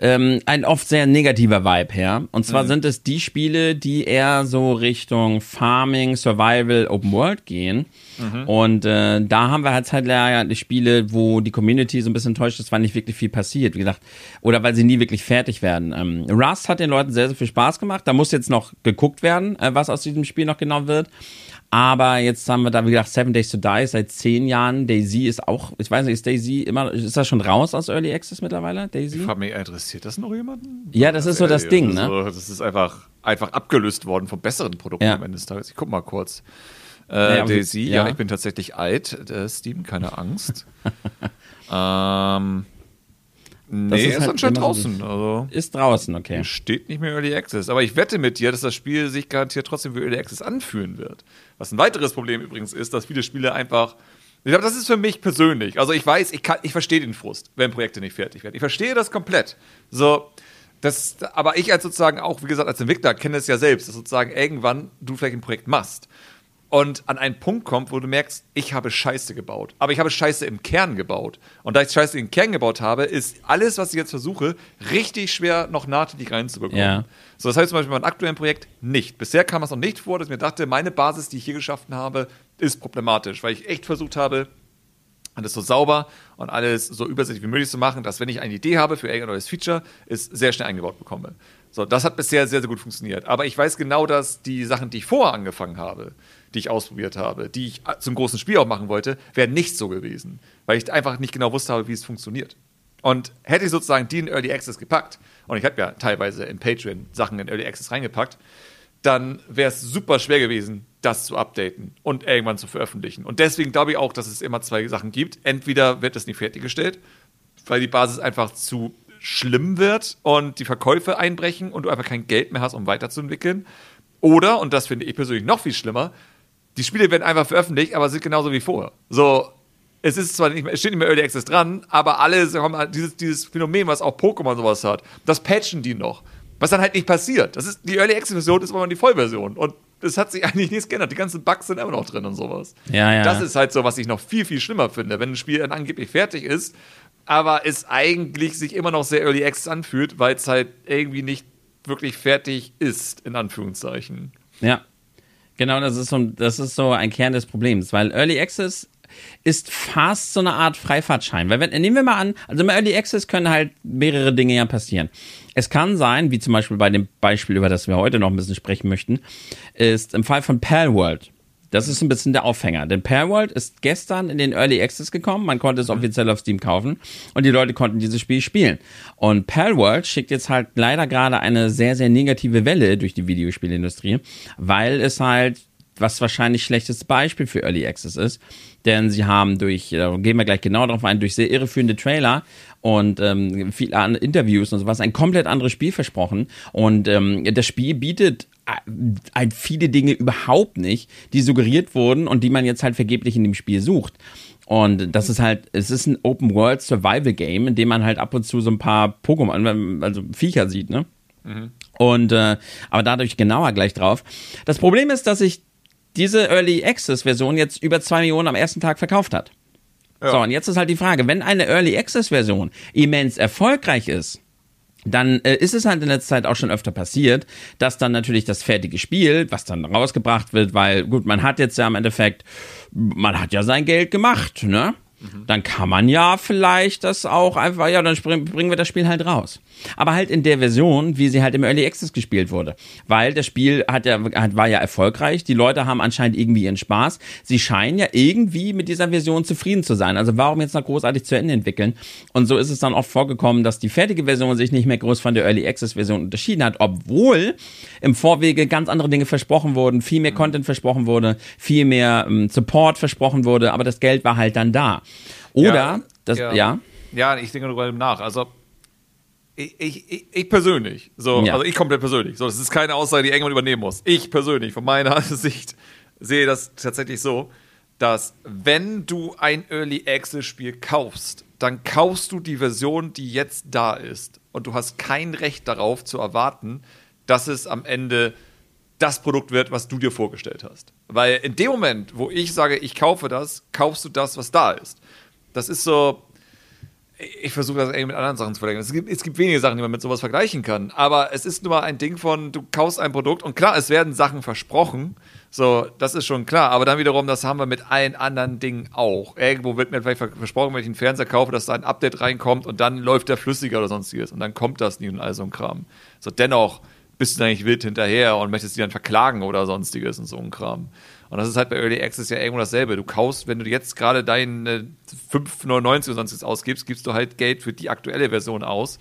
ähm, ein oft sehr negativer Vibe her. Und zwar mhm. sind es die Spiele, die eher so Richtung Farming, Survival, Open World gehen. Mhm. Und äh, da haben wir halt halt ja die Spiele, wo die Community so ein bisschen enttäuscht ist, weil nicht wirklich viel passiert, wie gesagt. Oder weil sie nie wirklich fertig werden. Ähm, Rust hat den Leuten sehr, sehr viel Spaß gemacht. Da muss jetzt noch geguckt werden, äh, was aus diesem Spiel noch genau wird. Aber jetzt haben wir da, wie gesagt, Seven Days to Die seit zehn Jahren. Daisy ist auch, ich weiß nicht, ist Daisy immer, ist das schon raus aus Early Access mittlerweile, Daisy? Ich mich, interessiert das noch jemanden? Ja, das, das ist so das Ding, ne? So, das ist einfach, einfach abgelöst worden von besseren Produkten ja. am Ende des Tages. Ich guck mal kurz. Äh, nee, Daisy, ja. ja. ich bin tatsächlich alt, äh, Steven, keine Angst. ähm, Nee, ist, ist halt anscheinend draußen. Also ist draußen, okay. Steht nicht mehr Early Access. Aber ich wette mit dir, dass das Spiel sich garantiert trotzdem für Early Access anfühlen wird. Was ein weiteres Problem übrigens ist, dass viele Spiele einfach. Ich glaube, das ist für mich persönlich. Also ich weiß, ich, kann, ich verstehe den Frust, wenn Projekte nicht fertig werden. Ich verstehe das komplett. So, das, aber ich als sozusagen auch, wie gesagt, als Entwickler kenne es ja selbst, dass sozusagen irgendwann du vielleicht ein Projekt machst und an einen Punkt kommt, wo du merkst, ich habe Scheiße gebaut. Aber ich habe Scheiße im Kern gebaut. Und da ich Scheiße im Kern gebaut habe, ist alles, was ich jetzt versuche, richtig schwer noch nahträglich reinzubekommen. Ja. So, das heißt zum Beispiel bei meinem aktuellen Projekt nicht. Bisher kam es noch nicht vor, dass ich mir dachte, meine Basis, die ich hier geschaffen habe, ist problematisch, weil ich echt versucht habe, alles so sauber und alles so übersichtlich wie möglich zu machen, dass wenn ich eine Idee habe für irgendein neues Feature, es sehr schnell eingebaut bekomme. So, das hat bisher sehr, sehr gut funktioniert. Aber ich weiß genau, dass die Sachen, die ich vorher angefangen habe, die ich ausprobiert habe, die ich zum großen Spiel auch machen wollte, wären nicht so gewesen. Weil ich einfach nicht genau wusste wie es funktioniert. Und hätte ich sozusagen die in Early Access gepackt, und ich habe ja teilweise in Patreon Sachen in Early Access reingepackt, dann wäre es super schwer gewesen, das zu updaten und irgendwann zu veröffentlichen. Und deswegen glaube ich auch, dass es immer zwei Sachen gibt. Entweder wird es nicht fertiggestellt, weil die Basis einfach zu schlimm wird und die Verkäufe einbrechen und du einfach kein Geld mehr hast, um weiterzuentwickeln. Oder, und das finde ich persönlich noch viel schlimmer, die Spiele werden einfach veröffentlicht, aber sind genauso wie vorher. So, es ist zwar nicht mehr, es steht nicht mehr Early Access dran, aber alle haben dieses, dieses Phänomen, was auch Pokémon sowas hat, das patchen die noch. Was dann halt nicht passiert. Das ist, die Early Access Version ist immer die Vollversion. Und es hat sich eigentlich nichts geändert. Die ganzen Bugs sind immer noch drin und sowas. Ja, ja. Das ist halt so, was ich noch viel, viel schlimmer finde. Wenn ein Spiel dann angeblich fertig ist, aber es eigentlich sich immer noch sehr Early Access anfühlt, weil es halt irgendwie nicht wirklich fertig ist, in Anführungszeichen. Ja. Genau, das ist so, das ist so ein Kern des Problems, weil Early Access ist fast so eine Art Freifahrtschein. Weil wenn, nehmen wir mal an, also im Early Access können halt mehrere Dinge ja passieren. Es kann sein, wie zum Beispiel bei dem Beispiel, über das wir heute noch ein bisschen sprechen möchten, ist im Fall von Palworld. Das ist ein bisschen der Aufhänger. Denn Palworld ist gestern in den Early Access gekommen. Man konnte es offiziell auf Steam kaufen und die Leute konnten dieses Spiel spielen. Und Palworld schickt jetzt halt leider gerade eine sehr, sehr negative Welle durch die Videospielindustrie, weil es halt was wahrscheinlich schlechtes Beispiel für Early Access ist. Denn sie haben durch, da gehen wir gleich genau darauf ein, durch sehr irreführende Trailer und ähm, viele Interviews und sowas ein komplett anderes Spiel versprochen. Und ähm, das Spiel bietet halt viele Dinge überhaupt nicht, die suggeriert wurden und die man jetzt halt vergeblich in dem Spiel sucht. Und das ist halt, es ist ein Open World Survival Game, in dem man halt ab und zu so ein paar Pokémon, also Viecher sieht, ne? Mhm. Und äh, aber dadurch genauer gleich drauf. Das Problem ist, dass ich diese Early Access Version jetzt über zwei Millionen am ersten Tag verkauft hat. Ja. So, und jetzt ist halt die Frage, wenn eine Early Access Version immens erfolgreich ist, dann äh, ist es halt in letzter Zeit auch schon öfter passiert, dass dann natürlich das fertige Spiel, was dann rausgebracht wird, weil gut, man hat jetzt ja im Endeffekt, man hat ja sein Geld gemacht, ne? dann kann man ja vielleicht das auch einfach, ja, dann bringen wir das Spiel halt raus. Aber halt in der Version, wie sie halt im Early Access gespielt wurde. Weil das Spiel hat ja, war ja erfolgreich, die Leute haben anscheinend irgendwie ihren Spaß. Sie scheinen ja irgendwie mit dieser Version zufrieden zu sein. Also warum jetzt noch großartig zu Ende entwickeln? Und so ist es dann oft vorgekommen, dass die fertige Version sich nicht mehr groß von der Early Access Version unterschieden hat, obwohl im Vorwege ganz andere Dinge versprochen wurden, viel mehr Content versprochen wurde, viel mehr ähm, Support versprochen wurde, aber das Geld war halt dann da. Oder, ja, das, ja. ja. Ja, ich denke darüber nach. Also, ich, ich, ich persönlich, so, ja. also ich komplett persönlich, so, das ist keine Aussage, die irgendjemand übernehmen muss. Ich persönlich, von meiner Sicht, sehe das tatsächlich so, dass wenn du ein Early Access Spiel kaufst, dann kaufst du die Version, die jetzt da ist. Und du hast kein Recht darauf zu erwarten, dass es am Ende das Produkt wird, was du dir vorgestellt hast. Weil in dem Moment, wo ich sage, ich kaufe das, kaufst du das, was da ist das ist so. Ich versuche das irgendwie mit anderen Sachen zu vergleichen. Es gibt, es gibt wenige Sachen, die man mit sowas vergleichen kann. Aber es ist nun mal ein Ding von, du kaufst ein Produkt und klar, es werden Sachen versprochen. So, das ist schon klar. Aber dann wiederum, das haben wir mit allen anderen Dingen auch. Irgendwo wird mir vielleicht versprochen, wenn ich einen Fernseher kaufe, dass da ein Update reinkommt und dann läuft der flüssiger oder sonstiges. Und dann kommt das nie und all so ein Kram. So, dennoch bist du eigentlich wild hinterher und möchtest die dann verklagen oder sonstiges und so ein Kram. Und das ist halt bei Early Access ja irgendwo dasselbe. Du kaufst, wenn du jetzt gerade deine 5,99 oder sonst ausgibst, gibst du halt Geld für die aktuelle Version aus,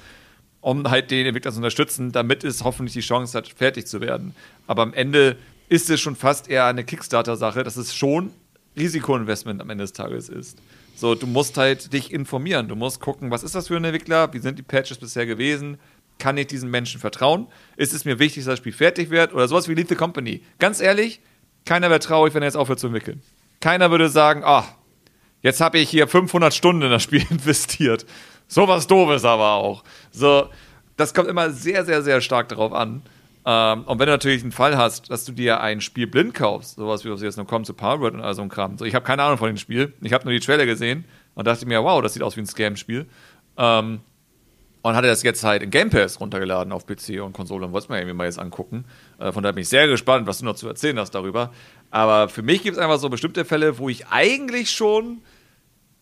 um halt den Entwickler zu unterstützen, damit es hoffentlich die Chance hat, fertig zu werden. Aber am Ende ist es schon fast eher eine Kickstarter-Sache, dass es schon Risikoinvestment am Ende des Tages ist. So, du musst halt dich informieren. Du musst gucken, was ist das für ein Entwickler? Wie sind die Patches bisher gewesen? Kann ich diesen Menschen vertrauen? Ist es mir wichtig, dass das Spiel fertig wird? Oder sowas wie Leave the Company. Ganz ehrlich, keiner wäre traurig, wenn er jetzt aufhört zu entwickeln. Keiner würde sagen, ach, jetzt habe ich hier 500 Stunden in das Spiel investiert. Sowas doofes aber auch. So, das kommt immer sehr, sehr, sehr stark darauf an. Ähm, und wenn du natürlich einen Fall hast, dass du dir ein Spiel blind kaufst, sowas wie was jetzt noch kommt zu Powerword und all so ein Kram. So, ich habe keine Ahnung von dem Spiel. Ich habe nur die Trailer gesehen und dachte mir, wow, das sieht aus wie ein Scam-Spiel. Ähm, und hatte das jetzt halt in Game Pass runtergeladen auf PC und Konsole und wollte es mir irgendwie mal jetzt angucken. Äh, von daher bin ich sehr gespannt, was du noch zu erzählen hast darüber. Aber für mich gibt es einfach so bestimmte Fälle, wo ich eigentlich schon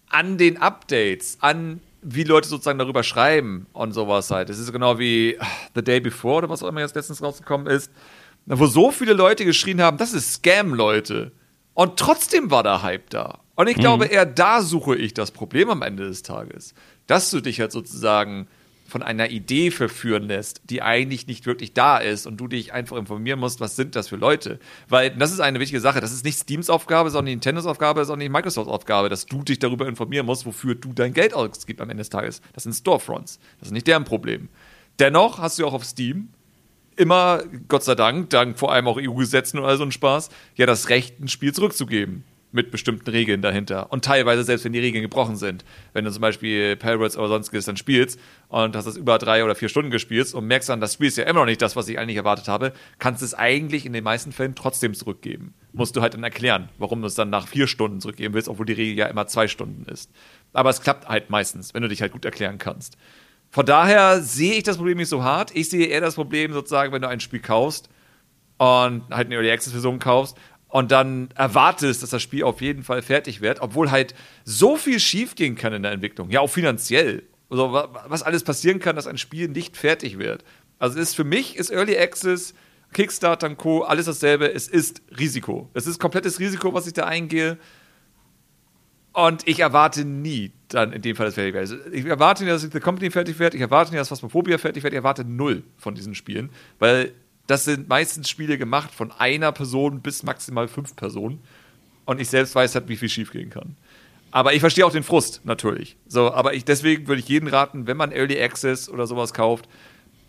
an den Updates, an wie Leute sozusagen darüber schreiben und sowas halt. Es ist genau wie The Day Before oder was auch immer jetzt letztens rausgekommen ist, wo so viele Leute geschrien haben, das ist Scam, Leute. Und trotzdem war der Hype da. Und ich mhm. glaube, eher da suche ich das Problem am Ende des Tages. Dass du dich halt sozusagen von einer Idee verführen lässt, die eigentlich nicht wirklich da ist und du dich einfach informieren musst, was sind das für Leute. Weil das ist eine wichtige Sache. Das ist nicht Steams Aufgabe, sondern Nintendos Aufgabe, sondern Microsofts Aufgabe, dass du dich darüber informieren musst, wofür du dein Geld ausgibst am Ende des Tages. Das sind Storefronts. Das ist nicht deren Problem. Dennoch hast du auch auf Steam immer, Gott sei Dank, dank vor allem auch EU-Gesetzen und all so ein Spaß, ja das Recht, ein Spiel zurückzugeben mit bestimmten Regeln dahinter. Und teilweise, selbst wenn die Regeln gebrochen sind. Wenn du zum Beispiel Pirates oder sonstiges dann spielst und hast das über drei oder vier Stunden gespielt und merkst dann, das Spiel ist ja immer noch nicht das, was ich eigentlich erwartet habe, kannst du es eigentlich in den meisten Fällen trotzdem zurückgeben. Musst du halt dann erklären, warum du es dann nach vier Stunden zurückgeben willst, obwohl die Regel ja immer zwei Stunden ist. Aber es klappt halt meistens, wenn du dich halt gut erklären kannst. Von daher sehe ich das Problem nicht so hart. Ich sehe eher das Problem sozusagen, wenn du ein Spiel kaufst und halt eine Early Access Version kaufst und dann erwartest, dass das Spiel auf jeden Fall fertig wird, obwohl halt so viel schiefgehen kann in der Entwicklung, ja auch finanziell. Also was alles passieren kann, dass ein Spiel nicht fertig wird. Also ist für mich ist Early Access, Kickstarter und Co. alles dasselbe. Es ist Risiko. Es ist komplettes Risiko, was ich da eingehe. Und ich erwarte nie dann in dem Fall, dass fertig wird. Also ich erwarte nicht, dass The Company fertig wird. Ich erwarte nicht, dass Phasmophobia fertig wird. Ich erwarte null von diesen Spielen, weil das sind meistens Spiele gemacht von einer Person bis maximal fünf Personen. Und ich selbst weiß halt, wie viel schiefgehen kann. Aber ich verstehe auch den Frust, natürlich. So, aber ich, deswegen würde ich jeden raten, wenn man Early Access oder sowas kauft,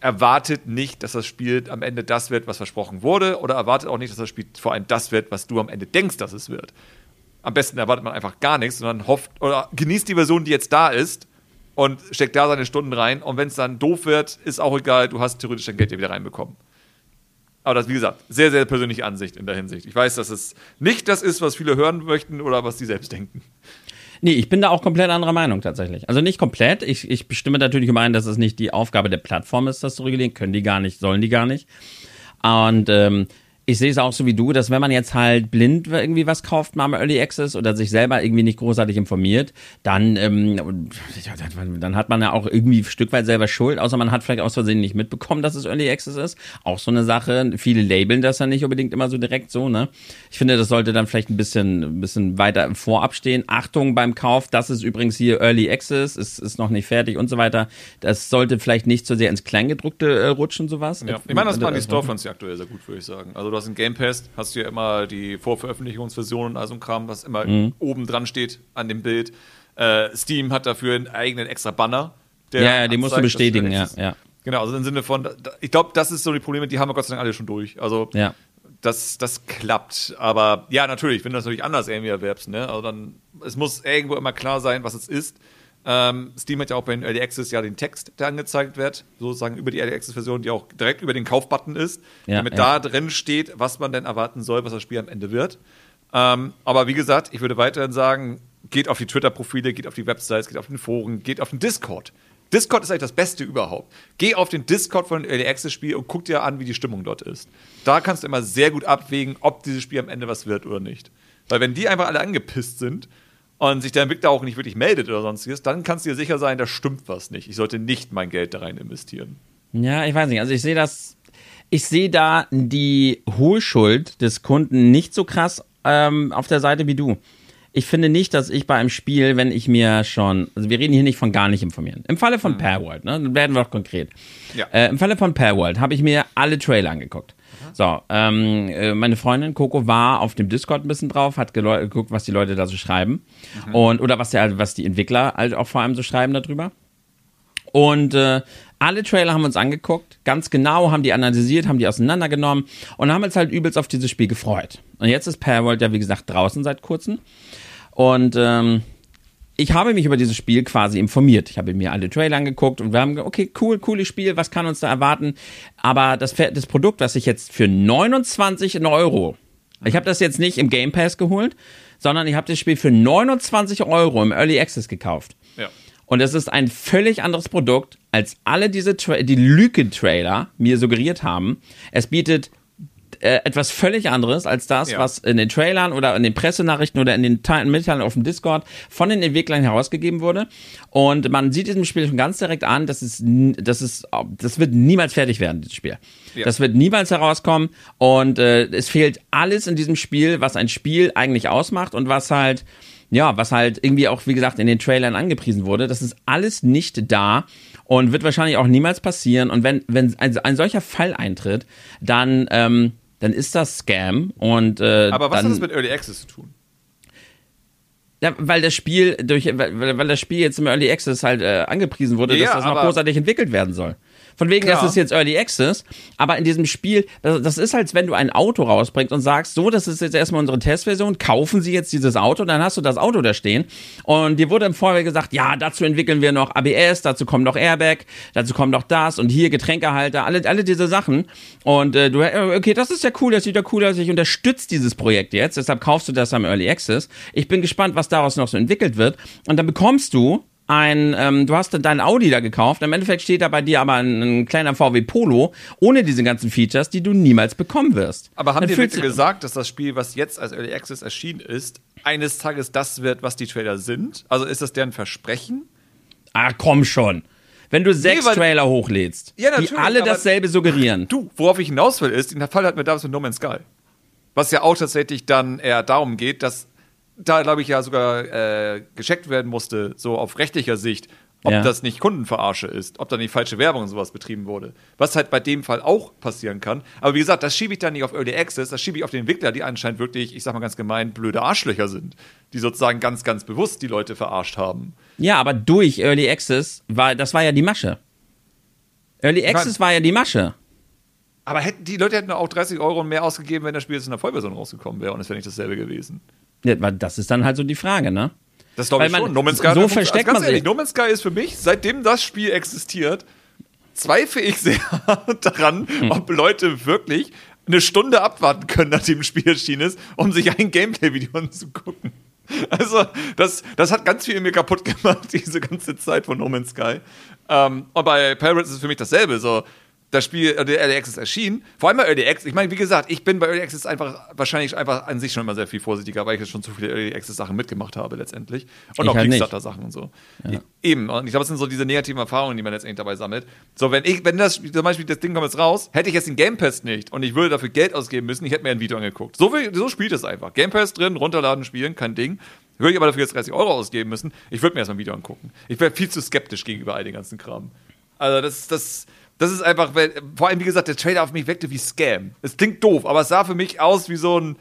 erwartet nicht, dass das Spiel am Ende das wird, was versprochen wurde, oder erwartet auch nicht, dass das Spiel vor allem das wird, was du am Ende denkst, dass es wird. Am besten erwartet man einfach gar nichts, sondern hofft oder genießt die Version, die jetzt da ist und steckt da seine Stunden rein. Und wenn es dann doof wird, ist auch egal, du hast theoretisch dein Geld wieder reinbekommen. Aber das, wie gesagt, sehr, sehr persönliche Ansicht in der Hinsicht. Ich weiß, dass es nicht das ist, was viele hören möchten oder was sie selbst denken. Nee, ich bin da auch komplett anderer Meinung tatsächlich. Also nicht komplett. Ich, ich bestimme natürlich immer ein, dass es nicht die Aufgabe der Plattform ist, das zu regulieren. Können die gar nicht, sollen die gar nicht. Und ähm, ich sehe es auch so wie du, dass wenn man jetzt halt blind irgendwie was kauft, mal Early Access oder sich selber irgendwie nicht großartig informiert, dann, ähm, dann hat man ja auch irgendwie ein Stück weit selber Schuld, außer man hat vielleicht aus Versehen nicht mitbekommen, dass es Early Access ist. Auch so eine Sache. Viele labeln das ja nicht unbedingt immer so direkt so, ne? Ich finde, das sollte dann vielleicht ein bisschen, ein bisschen weiter Vorab stehen. Achtung beim Kauf, das ist übrigens hier Early Access, ist, ist noch nicht fertig und so weiter. Das sollte vielleicht nicht so sehr ins Kleingedruckte äh, rutschen, sowas. Ja. Ich meine, das machen die Storefronts ja aktuell sehr gut, würde ich sagen. Also du hast ein Game Pass, hast du ja immer die Vorveröffentlichungsversionen, also ein Kram, was immer mhm. oben dran steht an dem Bild. Äh, Steam hat dafür einen eigenen extra Banner. ja, ja, den musst du bestätigen, ja, ja. Genau, also im Sinne von, ich glaube, das ist so die Probleme, die haben wir Gott sei Dank alle schon durch. Also, ja. das, das klappt. Aber ja, natürlich, wenn du das natürlich anders irgendwie erwerbst, ne? Also dann, es muss irgendwo immer klar sein, was es ist. Ähm, Steam hat ja auch bei den Early Access ja den Text, der angezeigt wird, sozusagen über die Early Access Version, die auch direkt über den Kaufbutton ist, ja, damit ja. da drin steht, was man denn erwarten soll, was das Spiel am Ende wird. Ähm, aber wie gesagt, ich würde weiterhin sagen, geht auf die Twitter-Profile, geht auf die Websites, geht auf den Foren, geht auf den Discord. Discord ist eigentlich das Beste überhaupt. Geh auf den Discord von Early Access Spiel und guck dir an, wie die Stimmung dort ist. Da kannst du immer sehr gut abwägen, ob dieses Spiel am Ende was wird oder nicht. Weil wenn die einfach alle angepisst sind, und sich der Entwickler auch nicht wirklich meldet oder sonstiges, dann kannst du dir sicher sein, da stimmt was nicht. Ich sollte nicht mein Geld da rein investieren. Ja, ich weiß nicht. Also ich sehe das, ich sehe da die Hohlschuld des Kunden nicht so krass ähm, auf der Seite wie du. Ich finde nicht, dass ich bei einem Spiel, wenn ich mir schon, also wir reden hier nicht von gar nicht informieren. Im Falle von mhm. Pairworld, ne, dann werden wir doch konkret. Ja. Äh, Im Falle von Pairworld habe ich mir alle Trailer angeguckt. So, ähm, äh, meine Freundin Coco war auf dem Discord ein bisschen drauf, hat geguckt, was die Leute da so schreiben. Mhm. Und, oder was, der, was die Entwickler halt auch vor allem so schreiben darüber. Und äh, alle Trailer haben wir uns angeguckt, ganz genau, haben die analysiert, haben die auseinandergenommen und haben uns halt übelst auf dieses Spiel gefreut. Und jetzt ist Parworld ja, wie gesagt, draußen seit kurzem. Und ähm, ich habe mich über dieses Spiel quasi informiert. Ich habe mir alle Trailer angeguckt und wir haben gesagt, okay, cool, cooles Spiel, was kann uns da erwarten? Aber das, das Produkt, was ich jetzt für 29 Euro, ich habe das jetzt nicht im Game Pass geholt, sondern ich habe das Spiel für 29 Euro im Early Access gekauft. Ja. Und es ist ein völlig anderes Produkt, als alle diese Tra die Lüge-Trailer mir suggeriert haben. Es bietet äh, etwas völlig anderes als das, ja. was in den Trailern oder in den Pressenachrichten oder in den Mitteilungen auf dem Discord von den Entwicklern herausgegeben wurde. Und man sieht diesem Spiel schon ganz direkt an, dass es, dass es, das wird niemals fertig werden, dieses Spiel. Ja. Das wird niemals herauskommen und äh, es fehlt alles in diesem Spiel, was ein Spiel eigentlich ausmacht und was halt ja, was halt irgendwie auch, wie gesagt, in den Trailern angepriesen wurde. Das ist alles nicht da und wird wahrscheinlich auch niemals passieren. Und wenn, wenn ein, ein solcher Fall eintritt, dann, ähm, dann ist das Scam. Und, äh, Aber was dann, hat das mit Early Access zu tun? Ja, weil das Spiel durch, weil, weil das Spiel jetzt im Early Access halt äh, angepriesen wurde, ja, dass das noch großartig entwickelt werden soll. Von wegen, ja. das ist jetzt Early Access. Aber in diesem Spiel, das, das ist, als wenn du ein Auto rausbringst und sagst, so, das ist jetzt erstmal unsere Testversion, kaufen Sie jetzt dieses Auto, dann hast du das Auto da stehen. Und dir wurde im Vorweg gesagt, ja, dazu entwickeln wir noch ABS, dazu kommt noch Airbag, dazu kommt noch das und hier Getränkehalter, alle, alle diese Sachen. Und äh, du, äh, okay, das ist ja cool, das sieht ja cool aus, ich unterstütze dieses Projekt jetzt, deshalb kaufst du das am Early Access. Ich bin gespannt, was daraus noch so entwickelt wird. Und dann bekommst du ein, ähm, du hast dein Audi da gekauft, im Endeffekt steht da bei dir aber ein, ein, kleiner VW Polo ohne diese ganzen Features, die du niemals bekommen wirst. Aber haben die wirklich gesagt, dass das Spiel, was jetzt als Early Access erschienen ist, eines Tages das wird, was die Trailer sind? Also ist das deren Versprechen? Ah, komm schon. Wenn du sechs nee, Trailer hochlädst, ja, die alle dasselbe suggerieren. Du, worauf ich hinaus will, ist, der Fall hat mir damals mit No Man's Sky. Was ja auch tatsächlich dann eher darum geht, dass da, glaube ich, ja sogar äh, gecheckt werden musste, so auf rechtlicher Sicht, ob ja. das nicht Kundenverarsche ist, ob da nicht falsche Werbung und sowas betrieben wurde. Was halt bei dem Fall auch passieren kann. Aber wie gesagt, das schiebe ich dann nicht auf Early Access, das schiebe ich auf den Entwickler, die anscheinend wirklich, ich sag mal ganz gemein, blöde Arschlöcher sind, die sozusagen ganz, ganz bewusst die Leute verarscht haben. Ja, aber durch Early Access war, das war ja die Masche. Early Access ich mein, war ja die Masche. Aber hätten, die Leute hätten auch 30 Euro mehr ausgegeben, wenn das Spiel jetzt in der Vollversion rausgekommen wäre und es wäre nicht dasselbe gewesen. Ja, das ist dann halt so die Frage, ne? Das glaube ich man, schon. No Man's Sky, so versteckt also man ehrlich, sich. No Man's Sky ist für mich, seitdem das Spiel existiert, zweifle ich sehr daran, hm. ob Leute wirklich eine Stunde abwarten können, nachdem ein Spiel erschienen ist, um sich ein Gameplay-Video anzugucken. Also, das, das hat ganz viel in mir kaputt gemacht, diese ganze Zeit von No Man's Sky. Ähm, und bei Pirates ist es für mich dasselbe. So, das Spiel, der Early Access erschien. Vor allem bei Early Access, ich meine, wie gesagt, ich bin bei Early Access einfach wahrscheinlich einfach an sich schon immer sehr viel vorsichtiger, weil ich jetzt schon zu viele Early Access Sachen mitgemacht habe letztendlich. Und ich auch halt Kickstarter-Sachen und so. Ja. Eben, und ich glaube, das sind so diese negativen Erfahrungen, die man letztendlich dabei sammelt. So, wenn ich, wenn das zum Beispiel das Ding kommt jetzt raus, hätte ich jetzt den Game Pass nicht und ich würde dafür Geld ausgeben müssen, ich hätte mir ein Video angeguckt. So, so spielt es einfach. Game Pass drin, runterladen, spielen, kein Ding. Würde ich aber dafür jetzt 30 Euro ausgeben müssen, ich würde mir erstmal ein Video angucken. Ich wäre viel zu skeptisch gegenüber all den ganzen Kram. Also, das, das, das ist einfach, vor allem, wie gesagt, der Trailer auf mich wirkte wie Scam. Es klingt doof, aber es sah für mich aus wie so ein,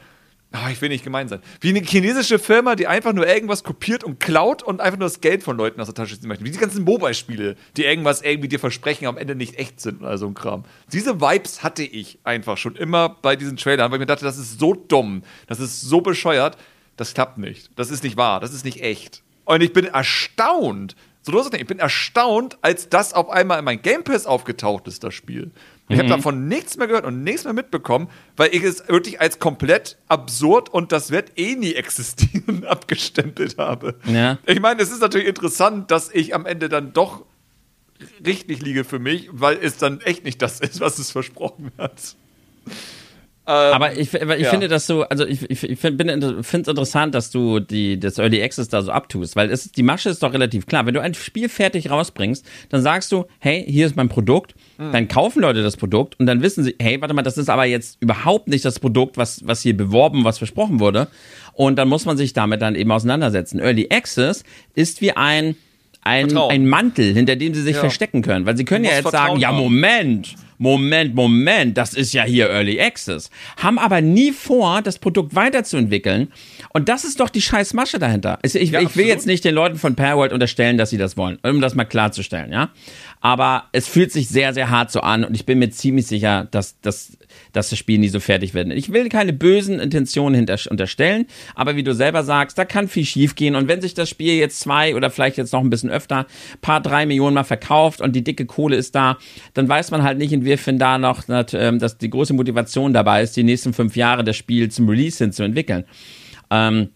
oh, ich will nicht gemein sein, wie eine chinesische Firma, die einfach nur irgendwas kopiert und klaut und einfach nur das Geld von Leuten aus der Tasche ziehen möchte. Wie die ganzen Mobile-Spiele, die irgendwas irgendwie dir versprechen, am Ende nicht echt sind oder so ein Kram. Diese Vibes hatte ich einfach schon immer bei diesen Trailern, weil ich mir dachte, das ist so dumm, das ist so bescheuert, das klappt nicht. Das ist nicht wahr, das ist nicht echt. Und ich bin erstaunt, so los Ich bin erstaunt, als das auf einmal in mein Game Pass aufgetaucht ist, das Spiel. Ich habe mhm. davon nichts mehr gehört und nichts mehr mitbekommen, weil ich es wirklich als komplett absurd und das wird eh nie existieren abgestempelt habe. Ja. Ich meine, es ist natürlich interessant, dass ich am Ende dann doch richtig liege für mich, weil es dann echt nicht das ist, was es versprochen hat. Ähm, aber ich, ich ja. finde, dass du, also ich, ich, ich finde es interessant, dass du die, das Early Access da so abtust, weil es, die Masche ist doch relativ klar. Wenn du ein Spiel fertig rausbringst, dann sagst du, hey, hier ist mein Produkt, mhm. dann kaufen Leute das Produkt und dann wissen sie, hey, warte mal, das ist aber jetzt überhaupt nicht das Produkt, was, was hier beworben, was versprochen wurde. Und dann muss man sich damit dann eben auseinandersetzen. Early Access ist wie ein, ein, ein Mantel, hinter dem sie sich ja. verstecken können. Weil sie können ja jetzt sagen, ja, Moment, Moment, Moment, das ist ja hier Early Access. Haben aber nie vor, das Produkt weiterzuentwickeln. Und das ist doch die scheiß Masche dahinter. Ich, ich, ja, ich will jetzt nicht den Leuten von Paraworld unterstellen, dass sie das wollen, um das mal klarzustellen, ja. Aber es fühlt sich sehr, sehr hart so an und ich bin mir ziemlich sicher, dass, dass, dass das Spiel nie so fertig wird. Ich will keine bösen Intentionen hinter, unterstellen, aber wie du selber sagst, da kann viel schief gehen. Und wenn sich das Spiel jetzt zwei oder vielleicht jetzt noch ein bisschen öfter, paar drei Millionen mal verkauft und die dicke Kohle ist da, dann weiß man halt nicht, in inwiefern da noch ähm, dass die große Motivation dabei ist, die nächsten fünf Jahre das Spiel zum Release hin zu entwickeln. Ähm,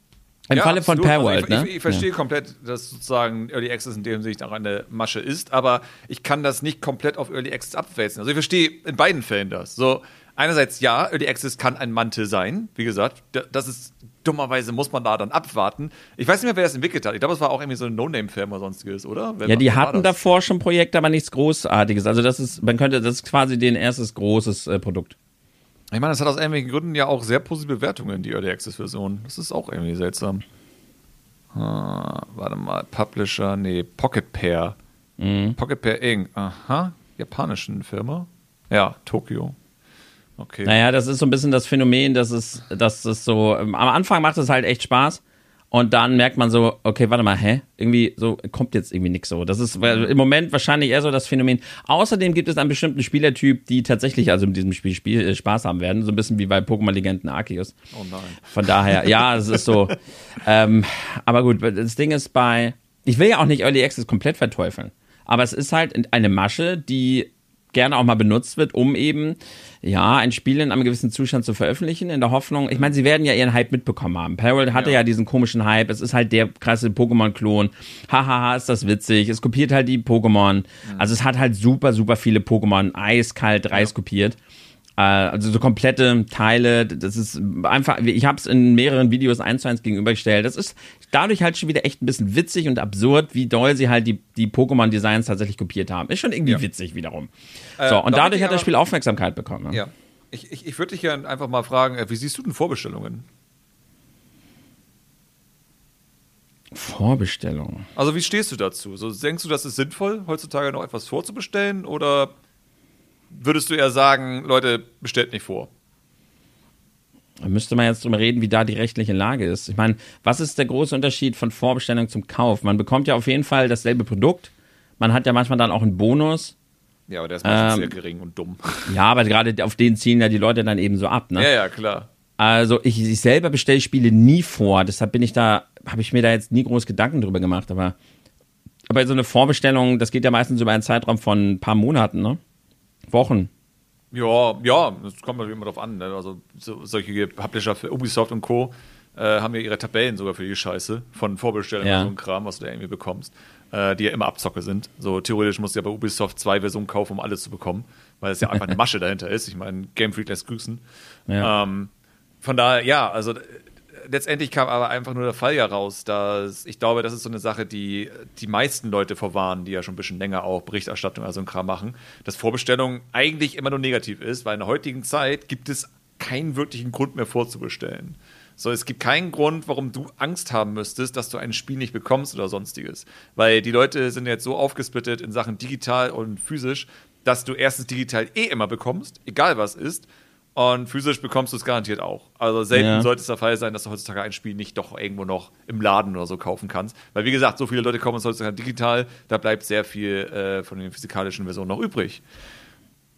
im ja, Falle von Pairworld, also ich, ne? Ich, ich verstehe ja. komplett, dass sozusagen Early Access in dem Sicht auch eine Masche ist, aber ich kann das nicht komplett auf Early Access abwälzen. Also ich verstehe in beiden Fällen das. So, einerseits ja, Early Access kann ein Mantel sein. Wie gesagt, das ist dummerweise muss man da dann abwarten. Ich weiß nicht mehr, wer das entwickelt hat. Ich glaube, es war auch irgendwie so eine No-Name-Firma oder sonstiges, oder? Wer ja, die hatten davor schon Projekte, aber nichts Großartiges. Also das ist, man könnte, das ist quasi den erstes großes äh, Produkt. Ich meine, das hat aus irgendwelchen Gründen ja auch sehr positive Bewertungen, die Early Access-Version. Das ist auch irgendwie seltsam. Ah, warte mal, Publisher, nee, Pocket Pair. Mhm. Pocket Pair Inc. Aha, japanischen Firma. Ja, Tokio. Okay. Naja, das ist so ein bisschen das Phänomen, dass es, dass es so, am Anfang macht es halt echt Spaß. Und dann merkt man so, okay, warte mal, hä? Irgendwie so kommt jetzt irgendwie nichts so. Das ist im Moment wahrscheinlich eher so das Phänomen. Außerdem gibt es einen bestimmten Spielertyp, die tatsächlich also mit diesem Spiel, Spiel äh, Spaß haben werden. So ein bisschen wie bei Pokémon Legenden Arceus. Oh nein. Von daher, ja, es ist so. ähm, aber gut, das Ding ist bei, ich will ja auch nicht Early Access komplett verteufeln. Aber es ist halt eine Masche, die gerne auch mal benutzt wird, um eben, ja, ein Spiel in einem gewissen Zustand zu veröffentlichen, in der Hoffnung, ich meine, sie werden ja ihren Hype mitbekommen haben. Parallel hatte ja. ja diesen komischen Hype, es ist halt der krasse Pokémon-Klon, hahaha, ist das witzig, es kopiert halt die Pokémon, mhm. also es hat halt super, super viele Pokémon eiskalt reiß kopiert. Äh, also so komplette Teile, das ist einfach, ich habe es in mehreren Videos eins zu eins gegenübergestellt. Das ist dadurch halt schon wieder echt ein bisschen witzig und absurd, wie doll sie halt die, die Pokémon-Designs tatsächlich kopiert haben. Ist schon irgendwie ja. witzig wiederum. Äh, so, und dadurch hat das Spiel Aufmerksamkeit bekommen. Ne? Ja. Ich, ich, ich würde dich ja einfach mal fragen, äh, wie siehst du denn Vorbestellungen? Vorbestellungen. Also wie stehst du dazu? So, denkst du, das ist sinnvoll, heutzutage noch etwas vorzubestellen oder würdest du eher sagen, Leute, bestellt nicht vor? Da müsste man jetzt drüber reden, wie da die rechtliche Lage ist. Ich meine, was ist der große Unterschied von Vorbestellung zum Kauf? Man bekommt ja auf jeden Fall dasselbe Produkt. Man hat ja manchmal dann auch einen Bonus. Ja, aber der ist meistens ähm, sehr gering und dumm. Ja, aber gerade auf den ziehen ja die Leute dann eben so ab, ne? Ja, ja, klar. Also ich, ich selber bestelle Spiele nie vor, deshalb bin ich da, habe ich mir da jetzt nie groß Gedanken drüber gemacht, aber, aber so eine Vorbestellung, das geht ja meistens über einen Zeitraum von ein paar Monaten, ne? Wochen. Ja, ja, das kommt natürlich immer drauf an. Ne? Also so, solche Publisher für Ubisoft und Co. Äh, haben ja ihre Tabellen sogar für die Scheiße von Vorbestellungen ja. und so ein Kram, was du da irgendwie bekommst, äh, die ja immer Abzocke sind. So theoretisch musst du ja bei Ubisoft zwei Versionen kaufen, um alles zu bekommen, weil es ja einfach eine Masche dahinter ist. Ich meine, Game Freak lässt grüßen. Ja. Ähm, von daher, ja, also letztendlich kam aber einfach nur der Fall ja raus, dass ich glaube, das ist so eine Sache, die die meisten Leute vorwarnen, die ja schon ein bisschen länger auch Berichterstattung, also ein Kram machen, dass Vorbestellung eigentlich immer nur negativ ist, weil in der heutigen Zeit gibt es keinen wirklichen Grund mehr vorzubestellen. So, es gibt keinen Grund, warum du Angst haben müsstest, dass du ein Spiel nicht bekommst oder sonstiges. Weil die Leute sind jetzt so aufgesplittet in Sachen digital und physisch, dass du erstens digital eh immer bekommst, egal was ist. Und physisch bekommst du es garantiert auch. Also selten ja. sollte es der Fall sein, dass du heutzutage ein Spiel nicht doch irgendwo noch im Laden oder so kaufen kannst. Weil wie gesagt, so viele Leute kommen es heutzutage digital, da bleibt sehr viel äh, von den physikalischen Versionen noch übrig.